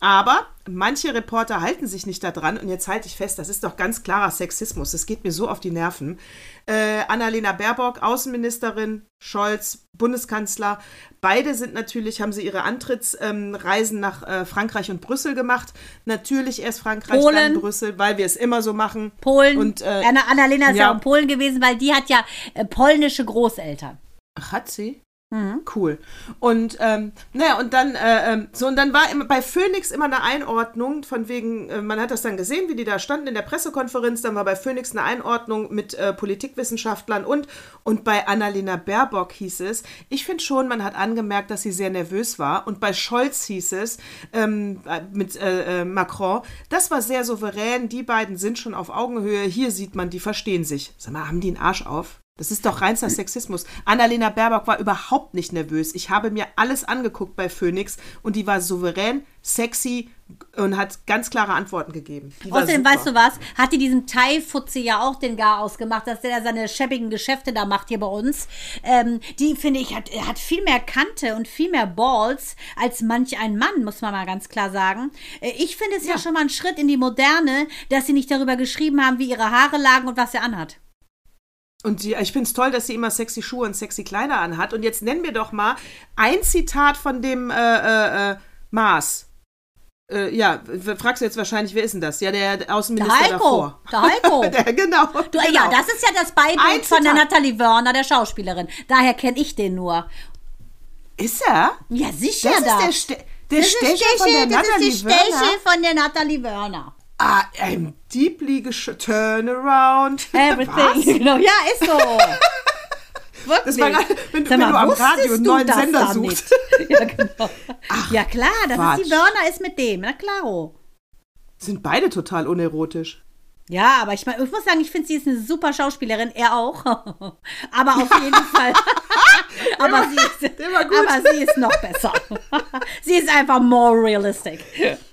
Aber manche Reporter halten sich nicht daran und jetzt halte ich fest, das ist doch ganz klarer Sexismus. Das geht mir so auf die Nerven. Äh, Annalena Baerbock, Außenministerin, Scholz, Bundeskanzler, beide sind natürlich, haben sie ihre Antrittsreisen nach äh, Frankreich und Brüssel gemacht. Natürlich erst Frankreich, Polen. dann Brüssel, weil wir es immer so machen. Polen. Und, äh, Anna, Annalena ist ja. ja. auch in Polen gewesen, weil die hat ja äh, polnische Großeltern. Ach, hat sie? Mhm. Cool. Und ähm, naja, und dann, äh, ähm, so, und dann war immer bei Phoenix immer eine Einordnung, von wegen, äh, man hat das dann gesehen, wie die da standen in der Pressekonferenz, dann war bei Phoenix eine Einordnung mit äh, Politikwissenschaftlern und, und bei Annalena Baerbock hieß es, ich finde schon, man hat angemerkt, dass sie sehr nervös war. Und bei Scholz hieß es, ähm, äh, mit äh, äh, Macron, das war sehr souverän, die beiden sind schon auf Augenhöhe, hier sieht man, die verstehen sich. Sag mal, haben die einen Arsch auf? Das ist doch reinster Sexismus. Annalena Baerbock war überhaupt nicht nervös. Ich habe mir alles angeguckt bei Phoenix und die war souverän, sexy und hat ganz klare Antworten gegeben. Die Außerdem, weißt du was, hat die diesem Thai-Futze ja auch den Gar ausgemacht, dass der da seine schäbigen Geschäfte da macht hier bei uns. Ähm, die, finde ich, hat, hat viel mehr Kante und viel mehr Balls als manch ein Mann, muss man mal ganz klar sagen. Äh, Ich finde es ja. schon mal ein Schritt in die Moderne, dass sie nicht darüber geschrieben haben, wie ihre Haare lagen und was sie anhat. Und die, ich finde es toll, dass sie immer sexy Schuhe und sexy Kleider anhat. Und jetzt nenn mir doch mal ein Zitat von dem äh, äh, äh, Maas. Äh, ja, fragst du jetzt wahrscheinlich, wer ist denn das? Ja, der Der Außenminister Heiko. davor. Der Heiko. [laughs] der, genau, Du, genau. Ja, das ist ja das Beibild von der. Natalie Wörner, der Schauspielerin. Daher kenne ich den nur. Ist er? Ja, sicher Das ist da. der, Ste der Das ist Stecher von der das Natalie ist die Steche Wörner. von der Natalie Wörner. Ah, ein deeply Turnaround. [laughs] Everything. Was? Genau, ja, ist so. [laughs] Wirklich. Das war gerade, wenn, Sag wenn mal, du am Radio einen neuen Sender suchst. [laughs] Ja, genau. ja, klar, das ist die Quatsch. Wörner ist mit dem. Na klaro. Sind beide total unerotisch. Ja, aber ich, mein, ich muss sagen, ich finde, sie ist eine super Schauspielerin. Er auch. aber auf jeden Fall. [laughs] aber, sie ist, aber sie ist noch besser. [laughs] sie ist einfach more realistic.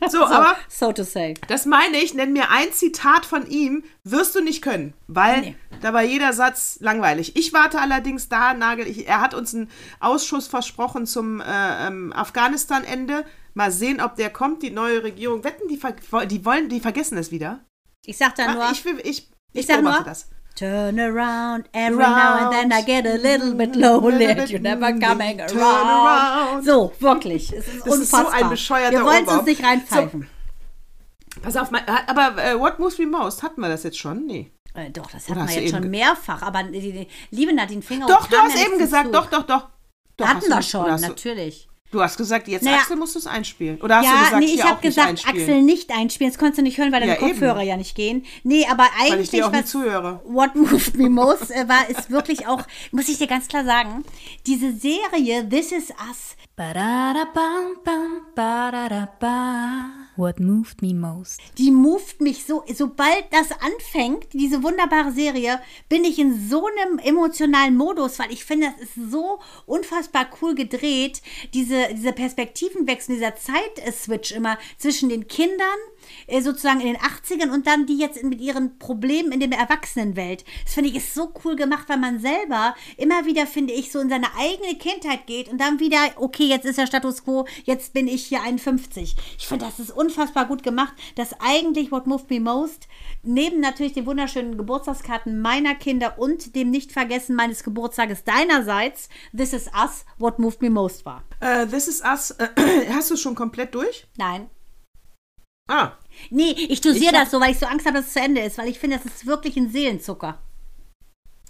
So, aber So to say. das meine ich, nenn mir ein Zitat von ihm, wirst du nicht können, weil Nee. da war jeder Satz langweilig. Ich warte allerdings da, Nagel, ich, er hat uns einen Ausschuss versprochen zum äh, ähm, Afghanistan-Ende. Mal sehen, ob der kommt, die neue Regierung. Wetten, die, die wollen, die vergessen es wieder. Ich sag da nur. ich, will- ich, ich, Ich sag nur, das. Turn around every now and then I get a little bit lonely and you're never coming Turn around. around. So, wirklich. Es ist Das ist so unfassbar. ein bescheuerter Wir wollen es uns nicht reinpfeifen. Pass auf, mein, aber äh, What Moves Me Most, hatten wir das jetzt schon? Nee. Äh, doch, das hatten wir jetzt schon mehrfach. Aber die, die, liebe Nadine Finger. Doch, du hast ja eben gesagt, doch, doch, doch. doch Hatten wir schon, natürlich. Du hast gesagt, jetzt Naja. Axel musst du es einspielen. Oder hast du Ja, gesagt, nee, ich habe gesagt, einspielen? Axel nicht einspielen. Das konntest du nicht hören, weil deine Ja, eben. Kopfhörer ja nicht gehen. Nee, aber Weil eigentlich, ich dir auch nicht was zuhöre. What Moved Me Most äh, war, ist wirklich auch, muss ich dir ganz klar sagen, diese Serie This Is Us, Ba-da-da-bam, bam, ba-da-da-ba. What moved me most? die moved mich so, sobald das anfängt, diese wunderbare Serie, bin ich in so einem emotionalen Modus, weil ich finde, das ist so unfassbar cool gedreht, diese, diese Perspektivenwechsel, dieser Zeit-Switch immer zwischen den Kindern sozusagen in den 80ern und dann die jetzt mit ihren Problemen in der Erwachsenenwelt. Das finde ich ist so cool gemacht, weil man selber immer wieder, finde ich, so in seine eigene Kindheit geht und dann wieder, okay, jetzt ist der Status quo, jetzt bin ich hier 51. Ich finde, das ist unfassbar gut gemacht, dass eigentlich What Moved Me Most neben natürlich den wunderschönen Geburtstagskarten meiner Kinder und dem Nicht-Vergessen meines Geburtstages deinerseits This Is Us What Moved Me Most war. Äh, This is Us, äh, [clears throat] hast du es schon komplett durch? Nein. Ah, Nee, ich dosiere das so, weil ich so Angst habe, dass es zu Ende ist, weil ich finde, das ist wirklich ein Seelenzucker.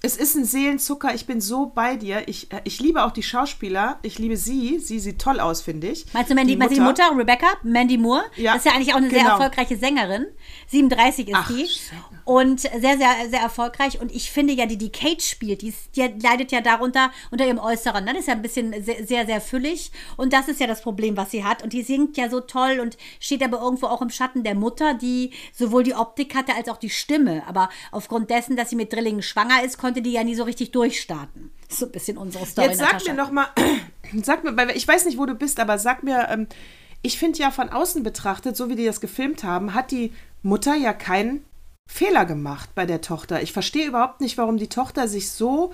es ist ein Seelenzucker, ich bin so bei dir. Ich, äh, ich liebe auch die Schauspieler, ich liebe sie, sie sieht toll aus, finde ich. Meinst du Mandy, meinst du die Mutter, Rebecca, Mandy Moore? Ja, Das ist ja eigentlich auch eine sehr genau. erfolgreiche Sängerin. 37 ist Ach, die. Sänger. Und sehr, sehr, sehr erfolgreich. Und ich finde ja, die, die Kate spielt, die, ist, die leidet ja darunter unter ihrem Äußeren. ne? Das ist ja ein bisschen sehr, sehr, sehr füllig. Und das ist ja das Problem, was sie hat. Und die singt ja so toll und steht aber irgendwo auch im Schatten der Mutter, die sowohl die Optik hatte als auch die Stimme. Aber aufgrund dessen, dass sie mit Drillingen schwanger ist, konnte die ja nie so richtig durchstarten. So ein bisschen unsere Story. Jetzt sag mir noch mal, [clears throat] sag mir, weil ich weiß nicht, wo du bist, aber sag mir, ähm, ich finde ja von außen betrachtet, so wie die das gefilmt haben, hat die Mutter ja keinen Fehler gemacht bei der Tochter. Ich verstehe überhaupt nicht, warum die Tochter sich so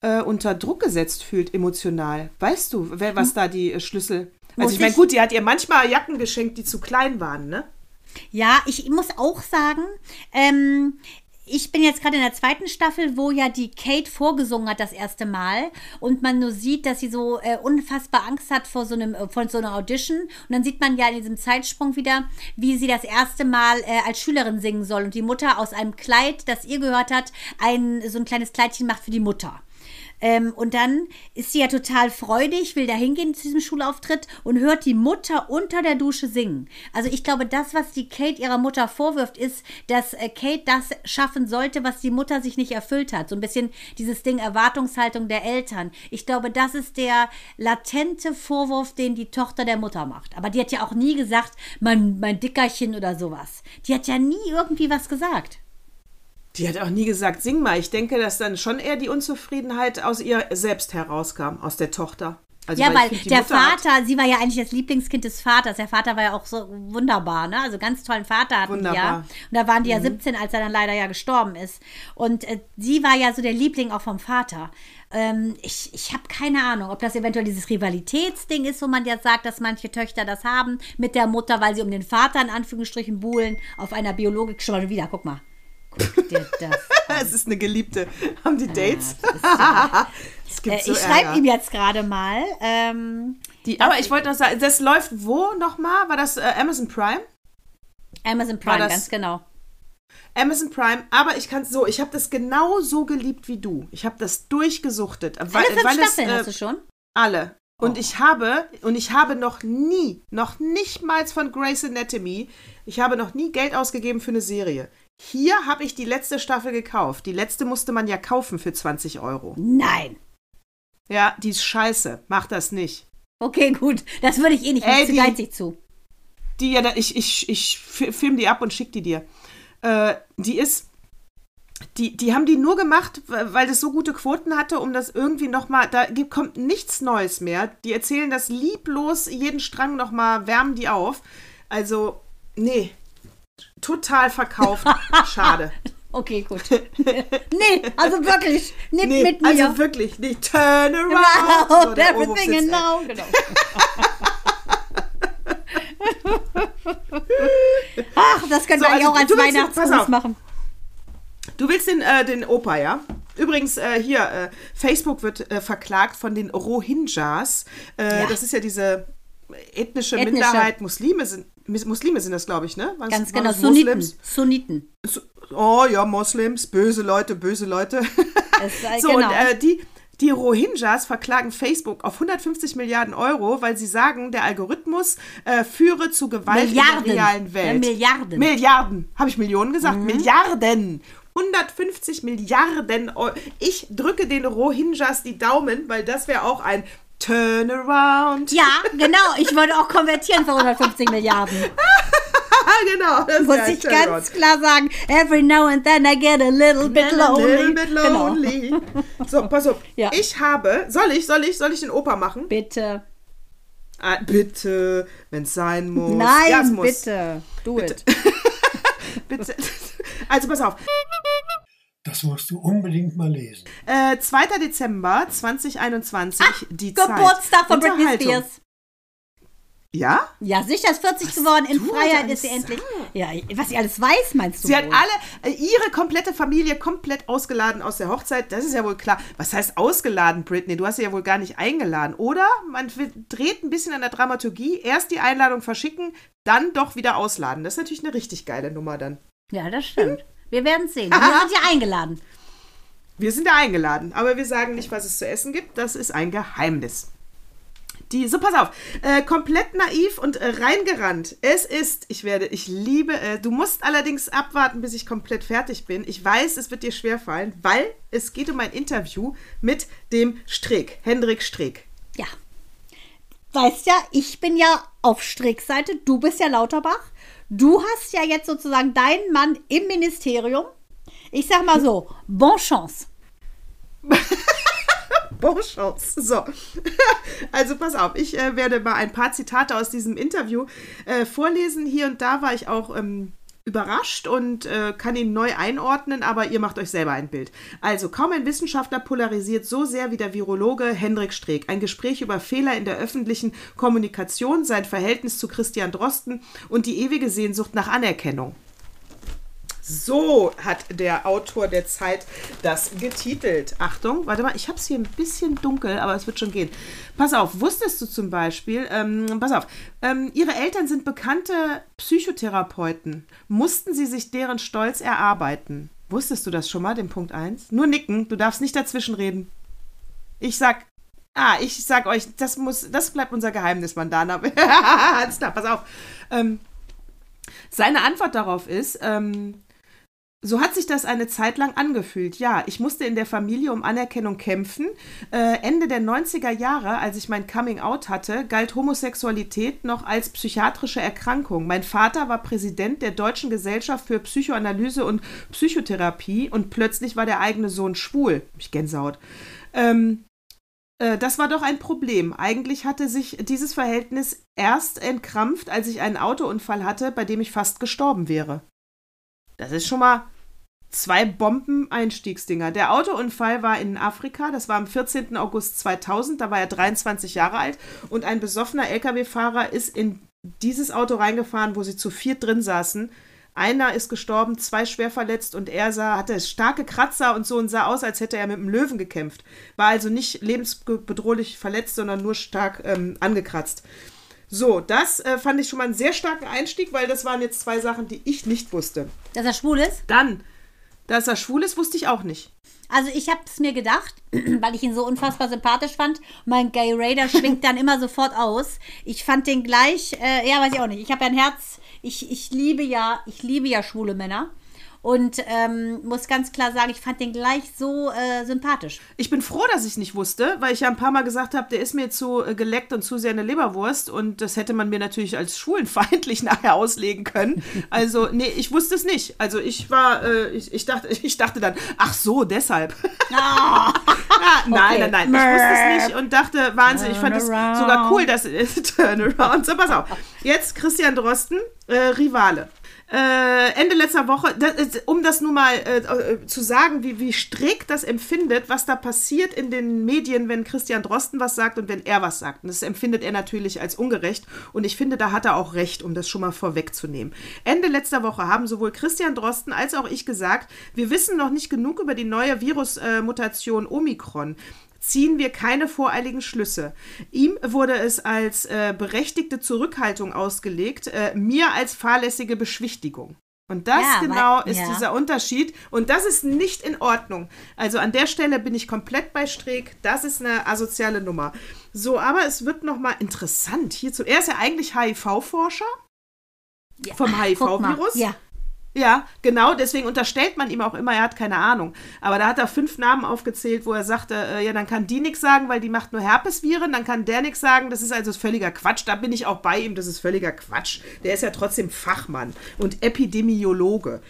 äh, unter Druck gesetzt fühlt emotional. Weißt du, wer, was da die äh, Schlüssel? Also ich meine, gut, die hat ihr manchmal Jacken geschenkt, die zu klein waren, ne? Ja, ich muss auch sagen, ähm, ich bin jetzt gerade in der zweiten Staffel, wo ja die Kate vorgesungen hat das erste Mal und man nur sieht, dass sie so äh, unfassbar Angst hat vor so einem äh, von so einer Audition und dann sieht man ja in diesem Zeitsprung wieder, wie sie das erste Mal äh, als Schülerin singen soll und die Mutter aus einem Kleid, das ihr gehört hat, ein so ein kleines Kleidchen macht für die Mutter. Ähm, und dann ist sie ja total freudig, will da hingehen zu diesem Schulauftritt und hört die Mutter unter der Dusche singen. Also ich glaube, das, was die Kate ihrer Mutter vorwirft, ist, dass äh, Kate das schaffen sollte, was die Mutter sich nicht erfüllt hat. So ein bisschen dieses Ding Erwartungshaltung der Eltern. Ich glaube, das ist der latente Vorwurf, den die Tochter der Mutter macht. Aber die hat ja auch nie gesagt, mein, mein Dickerchen oder sowas. Die hat ja nie irgendwie was gesagt. Die hat auch nie gesagt, sing mal. Ich denke, dass dann schon eher die Unzufriedenheit aus ihr selbst herauskam, aus der Tochter. Also, ja, weil die der Mutter hat- Vater, sie war ja eigentlich das Lieblingskind des Vaters. Der Vater war ja auch so wunderbar, ne? Also ganz tollen Vater hatten die ja. Wunderbar. Und da waren die ja 17, als er dann leider ja gestorben ist. Und äh, sie war ja so der Liebling auch vom Vater. Ähm, ich ich habe keine Ahnung, ob das eventuell dieses Rivalitätsding ist, wo man ja sagt, dass manche Töchter das haben mit der Mutter, weil sie um den Vater in Anführungsstrichen buhlen auf einer Biologik. Schon mal wieder, guck mal. Guck dir das [laughs] Es ist eine Geliebte. Haben die Dates? [laughs] Es gibt Äh, so ich schreibe ihm jetzt gerade mal. Ähm, Die, aber ich wollte noch sagen, das läuft wo nochmal? War das äh, Amazon Prime? Amazon Prime, das- ganz genau. Amazon Prime, aber ich kann so, ich habe das genau so geliebt wie du. Ich habe das durchgesuchtet. Alle fünf Staffeln äh, hast du schon? Alle. Und ich habe, und ich habe noch nie, noch nicht mal von Grey's Anatomy, ich habe noch nie Geld ausgegeben für eine Serie. Hier habe ich die letzte Staffel gekauft. Die letzte musste man ja kaufen für 20 Euro. Nein. Ja, die ist scheiße. Mach das nicht. Okay, gut. Das würde ich eh nicht. Ich Ey, bin zu die- geizig zu. Die, ja, ich, ich, ich fi- film die ab und schick die dir. Äh, die ist, die, die haben die nur gemacht, weil das so gute Quoten hatte, um das irgendwie nochmal, da kommt nichts Neues mehr. Die erzählen das lieblos, jeden Strang nochmal, wärmen die auf. Also, nee, total verkauft. [laughs] Schade. Okay, gut. [laughs] nee, also wirklich. Nicht Nee, mit mir. also wirklich nicht. Turn around. Wow, So, everything ey. now. Genau. [laughs] Ach, das können So, wir eigentlich also auch als Weihnachtsgruß machen. Du willst den, äh, den Opa, ja? Übrigens, äh, hier, äh, Facebook wird äh, verklagt von den Rohingyas. Äh, Ja. Das ist ja diese ethnische, Ethnische. Minderheit. Muslime sind, Muslime sind das, glaube ich, ne? Was- Ganz genau. Sunniten. Sunniten. Su- Oh ja, Moslems, böse Leute, böse Leute. [laughs] Äh, so, genau. und äh, die, die Rohingyas verklagen Facebook auf 150 Milliarden Euro, weil sie sagen, der Algorithmus äh, führe zu Gewalt Milliarden. in der realen Welt. Ja, Milliarden. Milliarden. Habe ich Millionen gesagt? Mhm. Milliarden. 150 Milliarden Euro. Ich drücke den Rohingyas die Daumen, weil das wäre auch ein Turnaround. ja, genau. Ich würde auch konvertieren für 150 Milliarden. [laughs] genau. Das Muss ich ganz klar sagen. Every now and then I get a little bit A lonely. little bit Genau. lonely. So, pass auf. Ja. Ich habe, soll ich, soll ich, soll ich den Opa machen? Bitte. Ah, bitte, wenn es sein muss. Nein, ja, es muss. bitte. Do it. [laughs] bitte. Also pass auf. Das musst du unbedingt mal lesen. Äh, 2. Dezember 2021, die Zeit. Geburtstag von Britney. Spears. Ja? Ja, sicher ist 40 geworden. In Freiheit alles ist sie endlich. Ja, was sie alles weiß, meinst du? Sie hat wohl? alle, äh, ihre komplette Familie komplett ausgeladen aus der Hochzeit. Das ist ja wohl klar. Was heißt ausgeladen, Britney? Du hast sie ja wohl gar nicht eingeladen, oder? Man dreht ein bisschen an der Dramaturgie. Erst die Einladung verschicken, dann doch wieder ausladen. Das ist natürlich eine richtig geile Nummer dann. Ja, das stimmt. Wir werden es sehen. Wir [laughs] sind ja eingeladen. Wir sind ja eingeladen, aber wir sagen nicht, was es zu essen gibt. Das ist ein Geheimnis. Die, so, pass auf. Äh, komplett naiv und äh, reingerannt. Es ist, ich werde, ich liebe, äh, du musst allerdings abwarten, bis ich komplett fertig bin. Ich weiß, es wird dir schwerfallen, weil es geht um ein Interview mit dem Streeck, Hendrik Streeck. Ja. Weißt ja, ich bin ja auf Strickseite, du bist ja Lauterbach. Du hast ja jetzt sozusagen deinen Mann im Ministerium. Ich sag mal so, bon chance. [laughs] Bon chance. So. [laughs] Also pass auf, ich äh, werde mal ein paar Zitate aus diesem Interview äh, vorlesen. Hier und da war ich auch ähm, überrascht und äh, kann ihn neu einordnen, aber ihr macht euch selber ein Bild. Also, kaum ein Wissenschaftler polarisiert so sehr wie der Virologe Hendrik Streeck. Ein Gespräch über Fehler in der öffentlichen Kommunikation, sein Verhältnis zu Christian Drosten und die ewige Sehnsucht nach Anerkennung. So hat der Autor der Zeit das getitelt. Achtung, warte mal, ich habe es hier ein bisschen dunkel, aber es wird schon gehen. Pass auf, wusstest du zum Beispiel, ähm, pass auf, ähm, ihre Eltern sind bekannte Psychotherapeuten. Mussten sie sich deren Stolz erarbeiten? Wusstest du das schon mal, den Punkt 1? Nur nicken, du darfst nicht dazwischen reden. Ich sag, ah, ich sag euch, das muss, das bleibt unser Geheimnis, Mandana. [laughs] Alles klar, pass auf. Ähm, seine Antwort darauf ist, ähm, so hat sich das eine Zeit lang angefühlt. Ja, ich musste in der Familie um Anerkennung kämpfen. Äh, Ende der 90er Jahre, als ich mein Coming Out hatte, galt Homosexualität noch als psychiatrische Erkrankung. Mein Vater war Präsident der Deutschen Gesellschaft für Psychoanalyse und Psychotherapie und plötzlich war der eigene Sohn schwul. Ich Gänsehaut. Ähm, äh, das war doch ein Problem. Eigentlich hatte sich dieses Verhältnis erst entkrampft, als ich einen Autounfall hatte, bei dem ich fast gestorben wäre. Das ist schon mal zwei Bomben-Einstiegsdinger. Der Autounfall war in Afrika, das war am 14. August 2000, da war er 23 Jahre alt und ein besoffener LKW-Fahrer ist in dieses Auto reingefahren, wo sie zu viert drin saßen. Einer ist gestorben, zwei schwer verletzt und er sah, hatte starke Kratzer und so und sah aus, als hätte er mit einem Löwen gekämpft. War also nicht lebensbedrohlich verletzt, sondern nur stark ähm, angekratzt. So, das äh, fand ich schon mal einen sehr starken Einstieg, weil das waren jetzt zwei Sachen, die ich nicht wusste. Dass er schwul ist? Dann, dass er schwul ist, wusste ich auch nicht. Also ich habe es mir gedacht, [clears throat] weil ich ihn so unfassbar sympathisch fand. Mein Gay Raider schwingt dann immer sofort aus. Ich fand den gleich, äh, ja, weiß ich auch nicht. Ich habe ja ein Herz, ich, ich liebe ja, ich liebe ja schwule Männer. Und ähm, muss ganz klar sagen, ich fand den gleich so äh, sympathisch. Ich bin froh, dass ich es nicht wusste, weil ich ja ein paar Mal gesagt habe, der ist mir zu äh, geleckt und zu sehr eine Leberwurst und das hätte man mir natürlich als schwulenfeindlich [laughs] nachher auslegen können. Also, nee, ich wusste es nicht. Also ich war, äh, ich, ich, dachte, [laughs] ich dachte dann, ach so, deshalb. ja, [laughs] nein, nein, nein, ich wusste es nicht und dachte, Wahnsinn, ich fand es Turn sogar cool, dass es Turnaround. So, pass auf. Jetzt Christian Drosten, äh, Rivale. Äh, Ende letzter Woche, das ist, um das nur mal äh, äh, zu sagen, wie, wie strikt das empfindet, was da passiert in den Medien, wenn Christian Drosten was sagt und wenn er was sagt. Und das empfindet er natürlich als ungerecht. Und ich finde, da hat er auch recht, um das schon mal vorwegzunehmen. Ende letzter Woche haben sowohl Christian Drosten als auch ich gesagt, wir wissen noch nicht genug über die neue Virusmutation Omikron ziehen wir keine voreiligen Schlüsse. Ihm wurde es als äh, berechtigte Zurückhaltung ausgelegt, äh, mir als fahrlässige Beschwichtigung. Und das Ja, genau weil- ist ja. dieser Unterschied. Und das ist nicht in Ordnung. Also an der Stelle bin ich komplett bei Streeck. Das ist eine asoziale Nummer. So, aber es wird nochmal interessant. Hierzu, er ist ja eigentlich HIV-Forscher Ja, vom. HIV-Virus. Ja. Ja, genau, deswegen unterstellt man ihm auch immer, er hat keine Ahnung. Aber da hat er fünf Namen aufgezählt, wo er sagte, äh, ja, dann kann die nichts sagen, weil die macht nur Herpesviren, dann kann der nichts sagen, das ist also völliger Quatsch. Da bin ich auch bei ihm, das ist völliger Quatsch. Der ist ja trotzdem Fachmann und Epidemiologe.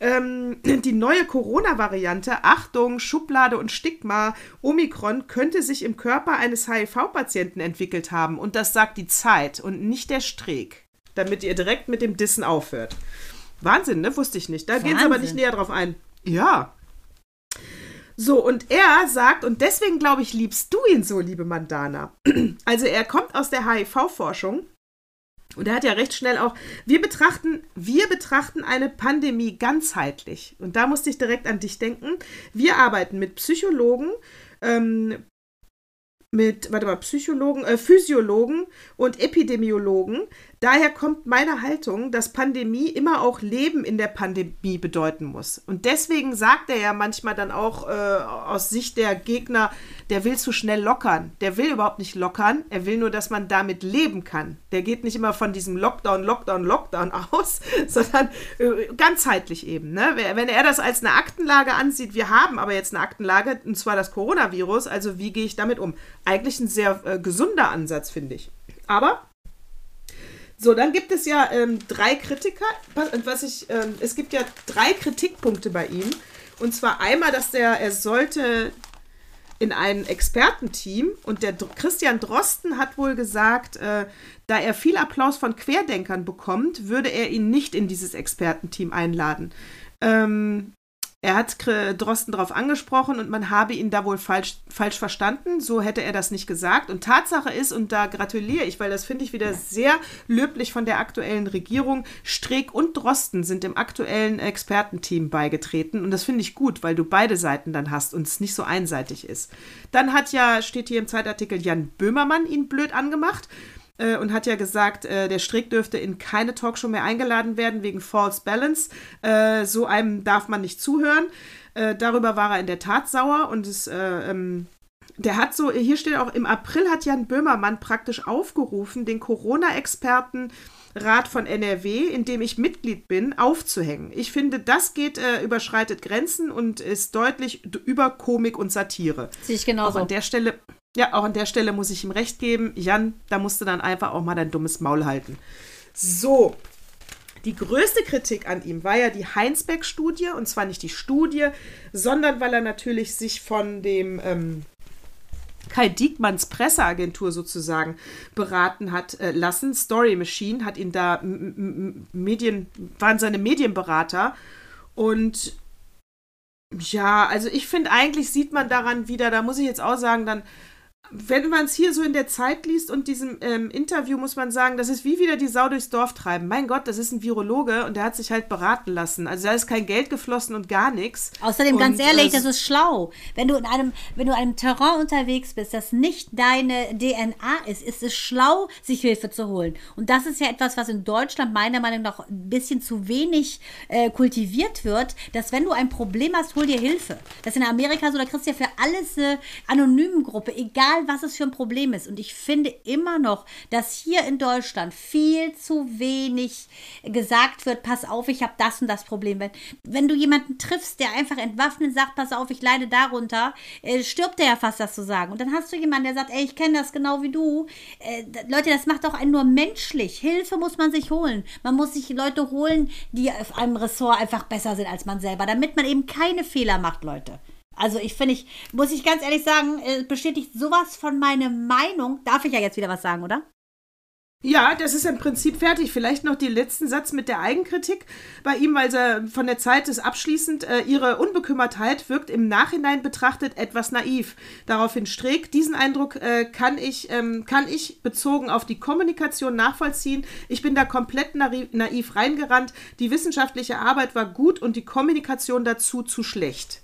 ähm, [clears throat] die neue Corona-Variante, Achtung, Schublade und Stigma, Omikron, könnte sich im Körper eines HIV-Patienten entwickelt haben. Und das sagt die Zeit und nicht der Streeck. Damit ihr direkt mit dem Dissen aufhört. Wahnsinn, ne? Wusste ich nicht. Da gehen sie aber nicht näher drauf ein. Ja. So, und er sagt, und deswegen glaube ich, liebst du ihn so, liebe Mandana. [clears throat] Also er kommt aus der HIV-Forschung und er hat ja recht schnell auch, wir betrachten, wir betrachten eine Pandemie ganzheitlich. Und da musste ich direkt an dich denken. Wir arbeiten mit Psychologen, ähm, mit, warte mal, Psychologen, äh, Physiologen und Epidemiologen. Daher kommt meine Haltung, dass Pandemie immer auch Leben in der Pandemie bedeuten muss. Und deswegen sagt er ja manchmal dann auch äh, aus Sicht der Gegner, der will zu schnell lockern. Der will überhaupt nicht lockern. Er will nur, dass man damit leben kann. Der geht nicht immer von diesem Lockdown, Lockdown, Lockdown [laughs] aus, sondern äh, ganzheitlich eben. Ne? Wenn er das als eine Aktenlage ansieht, wir haben aber jetzt eine Aktenlage, und zwar das Coronavirus, also wie gehe ich damit um? Eigentlich ein sehr äh, gesunder Ansatz, finde ich. Aber so, dann gibt es ja ähm, drei Kritiker. Was- ich, ähm, es gibt ja drei Kritikpunkte bei ihm. Und zwar einmal, dass der, er sollte in ein Expertenteam und der Christian Drosten hat wohl gesagt, äh, da er viel Applaus von Querdenkern bekommt, würde er ihn nicht in dieses Expertenteam einladen. Ähm, er hat Drosten darauf angesprochen und man habe ihn da wohl falsch, falsch verstanden. So hätte er das nicht gesagt. Und Tatsache ist, und da gratuliere ich, weil das finde ich wieder sehr löblich von der aktuellen Regierung, Streeck und Drosten sind dem aktuellen Expertenteam beigetreten. Und das finde ich gut, weil du beide Seiten dann hast und es nicht so einseitig ist. Dann hat ja, steht hier im Zeitartikel, Jan Böhmermann ihn blöd angemacht äh, und hat ja gesagt, äh, der Strick dürfte in keine Talkshow mehr eingeladen werden wegen False Balance. Äh, so einem darf man nicht zuhören. Äh, darüber war er in der Tat sauer und es, äh, ähm, der hat so, hier steht auch, im April hat Jan Böhmermann praktisch aufgerufen, den Corona-Experten Rat von NRW, in dem ich Mitglied bin, aufzuhängen. Ich finde, das geht, äh, überschreitet Grenzen und ist deutlich über Komik und Satire. Sehe ich Auch genauso. an der Stelle, ja, auch an der Stelle muss ich ihm recht geben. Jan, da musst du dann einfach auch mal dein dummes Maul halten. So. Die größte Kritik an ihm war ja die Heinsberg-Studie, und zwar nicht die Studie, sondern weil er natürlich sich von dem ähm, Kai Diekmanns Presseagentur sozusagen beraten hat äh, lassen. Story Machine hat ihn da Medien, waren seine Medienberater. Und ja, also ich finde, eigentlich sieht man daran wieder, da muss ich jetzt auch sagen, dann, wenn man es hier so in der Zeit liest und diesem ähm, Interview, muss man sagen, das ist wie wieder die Sau durchs Dorf treiben. Mein Gott, das ist ein Virologe und der hat sich halt beraten lassen. Also da ist kein Geld geflossen und gar nichts. Außerdem, ganz Und, ehrlich, äh, das ist schlau. Wenn du in einem, wenn du in einem Terrain unterwegs bist, das nicht deine DNA ist, ist es schlau, sich Hilfe zu holen. Und das ist ja etwas, was in Deutschland meiner Meinung nach ein bisschen zu wenig äh, kultiviert wird, dass wenn du ein Problem hast, hol dir Hilfe. Das ist in Amerika so, da kriegst du ja für alles eine anonyme Gruppe, egal was es für ein Problem ist. Und ich finde immer noch, dass hier in Deutschland viel zu wenig gesagt wird, pass auf, ich habe das und das Problem. Wenn, wenn du jemanden triffst, der einfach entwaffnet sagt, pass auf, ich leide darunter, äh, stirbt er ja fast, das zu sagen. Und dann hast du jemanden, der sagt, ey, ich kenne das genau wie du. Äh, Leute, das macht doch einen nur menschlich. Hilfe muss man sich holen. Man muss sich Leute holen, die auf einem Ressort einfach besser sind als man selber, damit man eben keine Fehler macht, Leute. Also ich finde, ich, muss ich ganz ehrlich sagen, äh, bestätigt sowas von meiner Meinung. Darf ich ja jetzt wieder was sagen, oder? Ja, das ist im Prinzip fertig. Vielleicht noch den letzten Satz mit der Eigenkritik bei ihm, weil sie von der Zeit ist abschließend. Äh, ihre Unbekümmertheit wirkt im Nachhinein betrachtet etwas naiv. Daraufhin Streeck. Diesen Eindruck äh, kann, ich, ähm, kann ich bezogen auf die Kommunikation nachvollziehen. Ich bin da komplett naiv, naiv reingerannt. Die wissenschaftliche Arbeit war gut und die Kommunikation dazu zu schlecht.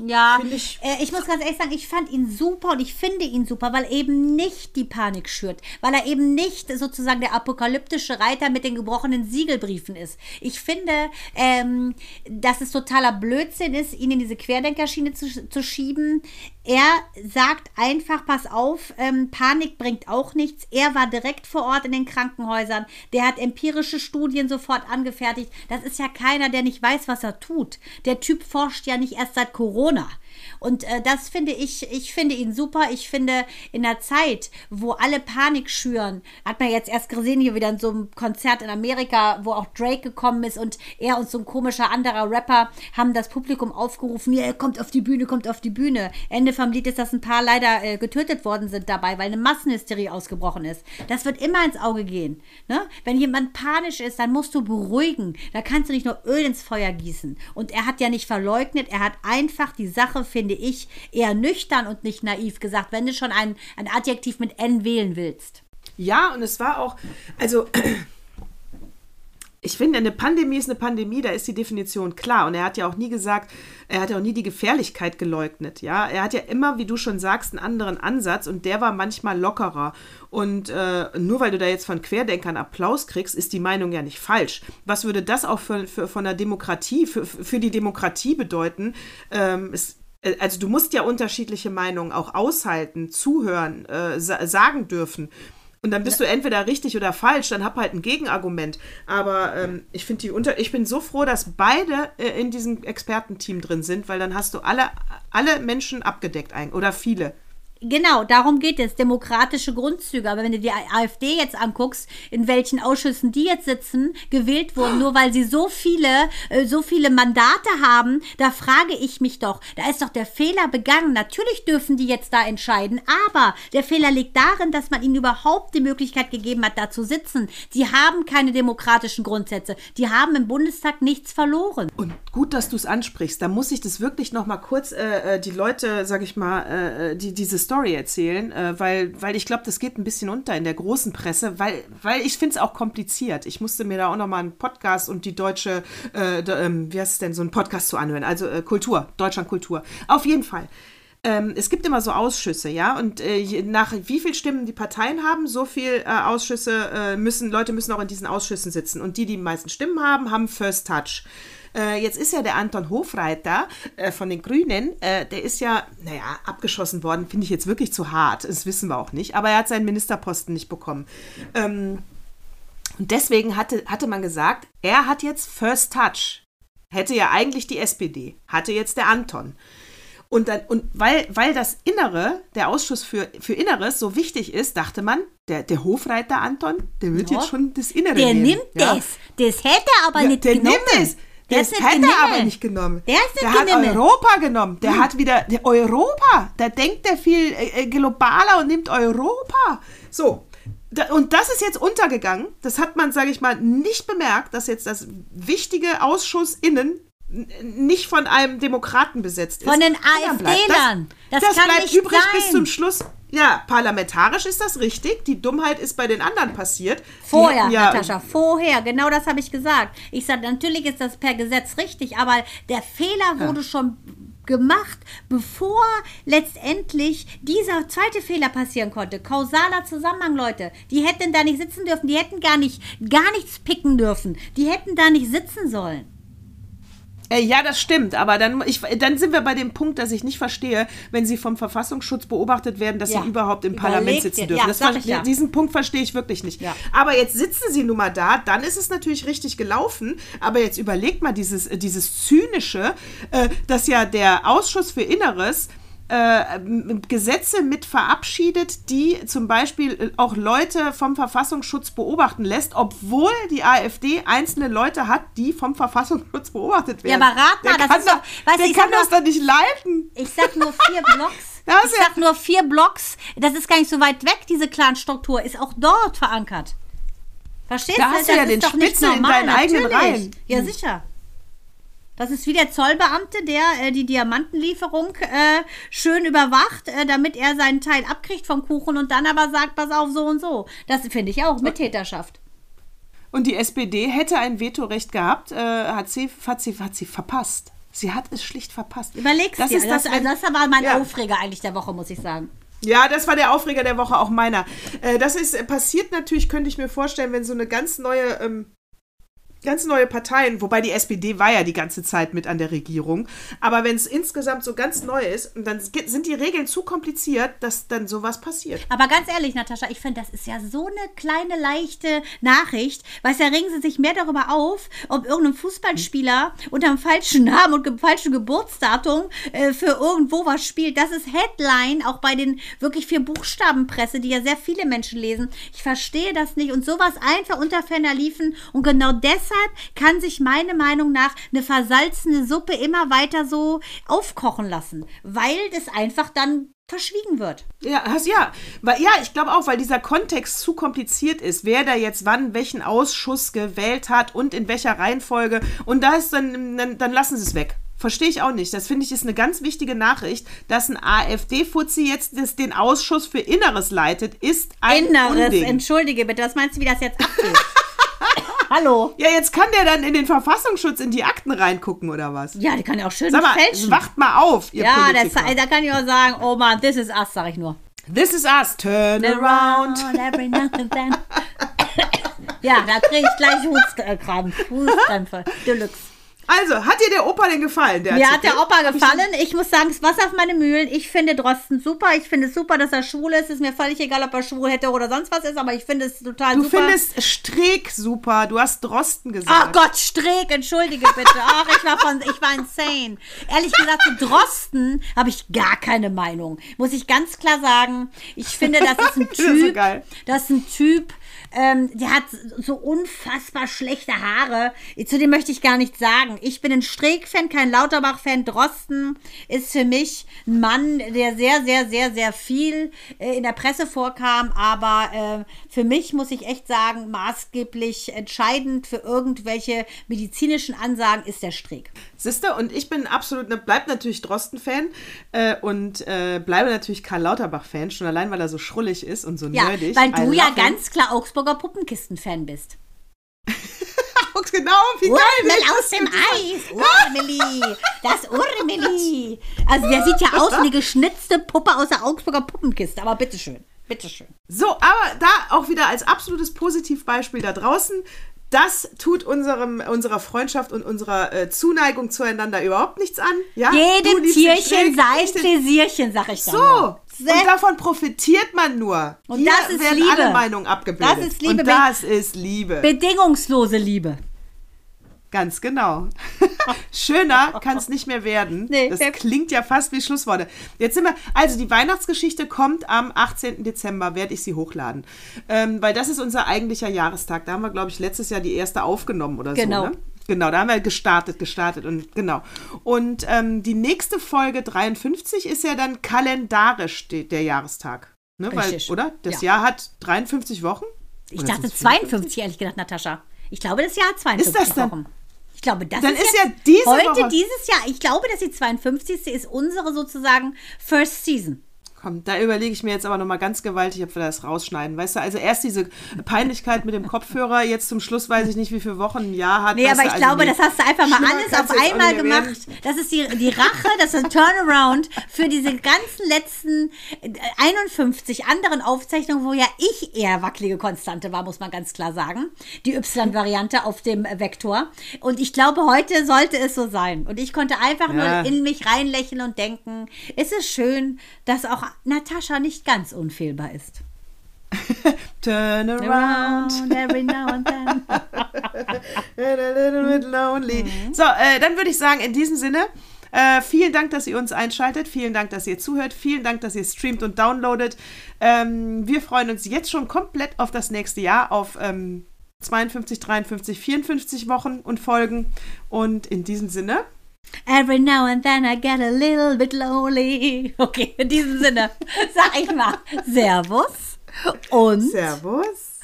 Ja, ich- äh, ich muss ganz ehrlich sagen, ich fand ihn super und ich finde ihn super, weil er eben nicht die Panik schürt, weil er eben nicht sozusagen der apokalyptische Reiter mit den gebrochenen Siegelbriefen ist. Ich finde, ähm, dass es totaler Blödsinn ist, ihn in diese Querdenkerschiene zu, zu schieben. Er sagt einfach, pass auf, ähm, Panik bringt auch nichts. Er war direkt vor Ort in den Krankenhäusern. Der hat empirische Studien sofort angefertigt. Das ist ja keiner, der nicht weiß, was er tut. Der Typ forscht ja nicht erst seit Corona. Und äh, das finde ich, ich finde ihn super. Ich finde, in der Zeit, wo alle Panik schüren, hat man jetzt erst gesehen, hier wieder in so einem Konzert in Amerika, wo auch Drake gekommen ist und er und so ein komischer anderer Rapper haben das Publikum aufgerufen, ja, kommt auf die Bühne, kommt auf die Bühne. Ende vom Lied ist, dass ein paar leider äh, getötet worden sind dabei, weil eine Massenhysterie ausgebrochen ist. Das wird immer ins Auge gehen. Ne? Wenn jemand panisch ist, dann musst du beruhigen. Da kannst du nicht nur Öl ins Feuer gießen. Und er hat ja nicht verleugnet, er hat einfach die Sache, finde ich, eher nüchtern und nicht naiv gesagt, wenn du schon ein, ein Adjektiv mit N wählen willst. Ja, und es war auch, also ich finde, eine Pandemie ist eine Pandemie, da ist die Definition klar. Und er hat ja auch nie gesagt, er hat ja auch nie die Gefährlichkeit geleugnet. Ja, er hat ja immer, wie du schon sagst, einen anderen Ansatz und der war manchmal lockerer. Und äh, nur weil du da jetzt von Querdenkern Applaus kriegst, ist die Meinung ja nicht falsch. Was würde das auch für, für von der Demokratie, für, für die Demokratie bedeuten? Ähm, es, also du musst ja unterschiedliche Meinungen auch aushalten, zuhören, äh, sa sagen dürfen. Und dann bist du entweder richtig oder falsch, dann hab halt ein Gegenargument. Aber ähm, ich finde die unter. Ich bin so froh, dass beide äh, in diesem Expertenteam drin sind, weil dann hast du alle, alle Menschen abgedeckt ein, oder viele. Genau, darum geht es, demokratische Grundzüge. Aber wenn du die AfD jetzt anguckst, in welchen Ausschüssen die jetzt sitzen, gewählt wurden, nur weil sie so viele, äh, so viele Mandate haben, da frage ich mich doch, da ist doch der Fehler begangen. Natürlich dürfen die jetzt da entscheiden, aber der Fehler liegt darin, dass man ihnen überhaupt die Möglichkeit gegeben hat, da zu sitzen. Sie haben keine demokratischen Grundsätze. Die haben im Bundestag nichts verloren. Und gut, dass du es ansprichst. Da muss ich das wirklich noch mal kurz äh, äh die Leute, sag ich mal, äh, die diese Story erzählen, äh, weil, weil ich glaube, das geht ein bisschen unter in der großen Presse, weil, weil ich finde es auch kompliziert. Ich musste mir da auch noch mal einen Podcast und die deutsche, äh, ähm, wie heißt es denn, so einen Podcast zu anhören, also äh, Kultur, Deutschland Kultur. Auf jeden Fall. Ähm, es gibt immer so Ausschüsse, ja, und äh, nach wie viel Stimmen die Parteien haben, so viel äh, Ausschüsse äh, müssen, Leute müssen auch in diesen Ausschüssen sitzen. Und die, die die meisten Stimmen haben, haben First Touch. Äh, jetzt ist ja der Anton Hofreiter äh, von den Grünen, äh, der ist ja, naja, abgeschossen worden, finde ich jetzt wirklich zu hart. Das wissen wir auch nicht. Aber er hat seinen Ministerposten nicht bekommen. Ähm, und deswegen hatte, hatte man gesagt, er hat jetzt First Touch. Hätte ja eigentlich die SPD, hatte jetzt der Anton. Und, dann, und weil, weil das Innere, der Ausschuss für, für Inneres so wichtig ist, dachte man, der, der Hofreiter Anton, der wird ja. jetzt schon das Innere der nehmen. Der nimmt ja. das. Das hätte er aber ja, nicht der genommen. Nimmt es. Der das hat er aber nicht genommen. Der, ist nicht der hat genommen. Europa genommen. Der hm. hat wieder der Europa. Da denkt er viel äh, äh, globaler und nimmt Europa. So. Da, und das ist jetzt untergegangen. Das hat man, sage ich mal, nicht bemerkt, dass jetzt das wichtige Ausschuss innen nicht von einem Demokraten besetzt ist. Von den AfD-Lern. Das, das, das bleibt übrig sein. bis zum Schluss. Ja, parlamentarisch ist das richtig. Die Dummheit ist bei den anderen passiert. Vorher, ja, Natascha, vorher. Genau das habe ich gesagt. Ich sage, natürlich ist das per Gesetz richtig, aber der Fehler wurde ja. schon gemacht, bevor letztendlich dieser zweite Fehler passieren konnte. Kausaler Zusammenhang, Leute. Die hätten da nicht sitzen dürfen. Die hätten gar nicht, gar nichts picken dürfen. Die hätten da nicht sitzen sollen. Äh, ja, das stimmt, aber dann, ich, dann sind wir bei dem Punkt, dass ich nicht verstehe, wenn sie vom Verfassungsschutz beobachtet werden, dass ja. sie überhaupt im Überlegt Parlament sitzen dürfen. Ja, das, ja. Diesen Punkt verstehe ich wirklich nicht. Aber jetzt sitzen sie nun mal da, dann ist es natürlich richtig gelaufen, aber jetzt überlegt mal dieses, dieses Zynische, äh, dass ja der Ausschuss für Inneres äh, Gesetze mit verabschiedet, die zum Beispiel äh, auch Leute vom Verfassungsschutz beobachten lässt, obwohl die AfD einzelne Leute hat, die vom Verfassungsschutz beobachtet werden. Ja, aber rat mal, der das ist doch, weißt, der kann das doch nicht leiten. Ich sag nur vier [laughs] Blocks. Das ich sag nur vier Blocks. Das ist gar nicht so weit weg, diese Clan-Struktur. Ist auch dort verankert. Verstehst da du? Da hast du ja den Spitzel in deinen eigenen Reihen. Ja, sicher. Das ist wie der Zollbeamte, der äh, die Diamantenlieferung äh, schön überwacht, äh, damit er seinen Teil abkriegt vom Kuchen und dann aber sagt, pass auf, so und so. Das finde ich auch Mittäterschaft. Und die SPD hätte ein Vetorecht gehabt, äh, hat, sie, hat, sie, hat sie verpasst. Sie hat es schlicht verpasst. Überlegst das dir, ist das, das, also das war mein ja. Aufreger eigentlich der Woche, muss ich sagen. Ja, das war der Aufreger der Woche, auch meiner. Äh, das ist passiert natürlich, könnte ich mir vorstellen, wenn so eine ganz neue ähm, ganz neue Parteien, wobei die SPD war ja die ganze Zeit mit an der Regierung. Aber wenn es insgesamt so ganz neu ist, dann sind die Regeln zu kompliziert, dass dann sowas passiert. Aber ganz ehrlich, Natascha, ich finde, das ist ja so eine kleine, leichte Nachricht. Weißt da regen sie sich mehr darüber auf, ob irgendein Fußballspieler unter dem falschen Namen und falschen Geburtsdatum äh, für irgendwo was spielt. Das ist Headline, auch bei den wirklich vier Buchstabenpresse, die ja sehr viele Menschen lesen. Ich verstehe das nicht. Und sowas einfach unter Ferner liefen. Und genau deshalb kann sich meiner Meinung nach eine versalzene Suppe immer weiter so aufkochen lassen. Weil das einfach dann verschwiegen wird. Ja, hast, ja. Weil, ja, ich glaube auch, weil dieser Kontext zu kompliziert ist, wer da jetzt wann welchen Ausschuss gewählt hat und in welcher Reihenfolge. Und da ist dann, dann, dann lassen sie es weg. Verstehe ich auch nicht. Das finde ich ist eine ganz wichtige Nachricht, dass ein AfD-Fuzzi jetzt das, den Ausschuss für Inneres leitet, ist ein Inneres, Unding. entschuldige bitte, was meinst du, wie das jetzt abgeht? [laughs] Hallo? Ja, jetzt kann der dann in den Verfassungsschutz in die Akten reingucken oder was? Ja, die kann ja auch schön Sag mal, fälschen. wacht mal auf, ihr ja, das, da kann ich auch sagen, oh man, this is us, sag ich nur. This is us, turn around. every now and then. [laughs] ja, da kriege ich gleich Hutkrampf, Hutskrämpfe, Deluxe. Also, hat dir der Opa denn gefallen? Der Mir hat der Opa gefallen. Ich muss sagen, es Wasser auf meine Mühlen. Ich finde Drosten super. Ich finde es super, dass er schwul ist. Ist mir völlig egal, ob er schwul hätte oder sonst was ist, aber ich finde es total Du super. findest Streeck super. Du hast Drosten Ach gesagt. Gott, Streeck, entschuldige bitte. Ach, ich war von, ich war insane. Ehrlich gesagt, zu Drosten habe ich gar keine Meinung. Muss ich ganz klar sagen. Ich finde, das ist ein [laughs] Das ist so Typ. geil. Das ist ein Typ, ähm, der hat so unfassbar schlechte Haare. Zu dem möchte ich gar nichts sagen. Ich bin ein Streeck-Fan, kein Lauterbach-Fan. Drosten ist für mich ein Mann, der sehr, sehr, sehr, sehr viel äh, in der Presse vorkam. Aber äh, für mich muss ich echt sagen, maßgeblich entscheidend für irgendwelche medizinischen Ansagen ist der Streeck. Siehste, und ich bin absolut, ne, bleib natürlich Drosten-Fan äh, und äh, bleibe natürlich Karl Lauterbach-Fan, schon allein, weil er so schrullig ist und so Ja, nerdig. weil du ja ganz klar Augsburger Puppenkisten-Fan bist. [laughs] genau, wie geil. Urmel aus dem Eis. Urmeli. Das Urmeli. Also der sieht ja aus wie eine geschnitzte Puppe aus der Augsburger Puppenkiste. Aber bitteschön. Bitteschön. So, aber da auch wieder als absolutes Positivbeispiel da draußen. Das tut unserem, unserer Freundschaft und unserer äh, Zuneigung zueinander überhaupt nichts an. Ja? Jedem Tierchen den- Pläsierchen, sag ich dann. So, nur. Und davon profitiert man nur. Und Hier das ist werden Liebe. alle Meinungen abgebildet. Das ist Liebe. Und das ist Liebe. Bedingungslose Liebe. Ganz genau. [laughs] Schöner kann es nicht mehr werden. Nee, das klingt ja fast wie Schlussworte. Jetzt sind wir, also die Weihnachtsgeschichte kommt am 18. Dezember, werde ich sie hochladen. Ähm, weil das ist unser eigentlicher Jahrestag. Da haben wir, glaube ich, letztes Jahr die erste aufgenommen oder Genau. so. Ne? Genau, da haben wir gestartet, gestartet und genau. Und ähm, die nächste Folge 53 ist ja dann kalendarisch de, der Jahrestag. Ne? Weil, oder? Das Ja. Jahr hat 53 Wochen? Ich Oder dachte sind's 52, ehrlich gesagt, Natascha. Ich glaube, das Jahr hat 52 Ist das dann- Wochen. Ich glaube, das Dann ist, ist ja diese heute Woche- dieses Jahr. Ich glaube, dass die 52. ist unsere sozusagen First Season. Komm, da überlege ich mir jetzt aber nochmal ganz gewaltig, ob wir das rausschneiden. Weißt du, also erst diese Peinlichkeit mit dem Kopfhörer, jetzt zum Schluss weiß ich nicht, wie viele Wochen ein Jahr hat. Nee, aber ich also glaube, nee. das hast du einfach mal Schlimmer alles auf einmal gemacht. werden. Das ist die, die Rache, das ist ein Turnaround für diese ganzen letzten äh, 51 anderen Aufzeichnungen, wo ja ich eher wackelige Konstante war, muss man ganz klar sagen. Die Y-Variante auf dem Vektor. Und ich glaube, heute sollte es so sein. Und ich konnte einfach Ja. nur in mich reinlächeln und denken, es ist schön, dass auch Natascha nicht ganz unfehlbar ist. [laughs] Turn around, Around every now and then. [laughs] a little bit lonely. So, äh, dann würde ich sagen, in diesem Sinne, äh, vielen Dank, dass ihr uns einschaltet. Vielen Dank, dass ihr zuhört. Vielen Dank, dass ihr streamt und downloadet. Ähm, wir freuen uns jetzt schon komplett auf das nächste Jahr, auf ähm, 52, 53, 54 Wochen und Folgen. Und in diesem Sinne, Every now and then I get a little bit lonely. [laughs] Okay, in diesem Sinne sag ich mal Servus und Servus.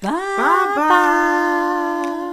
Bye. Bye bye.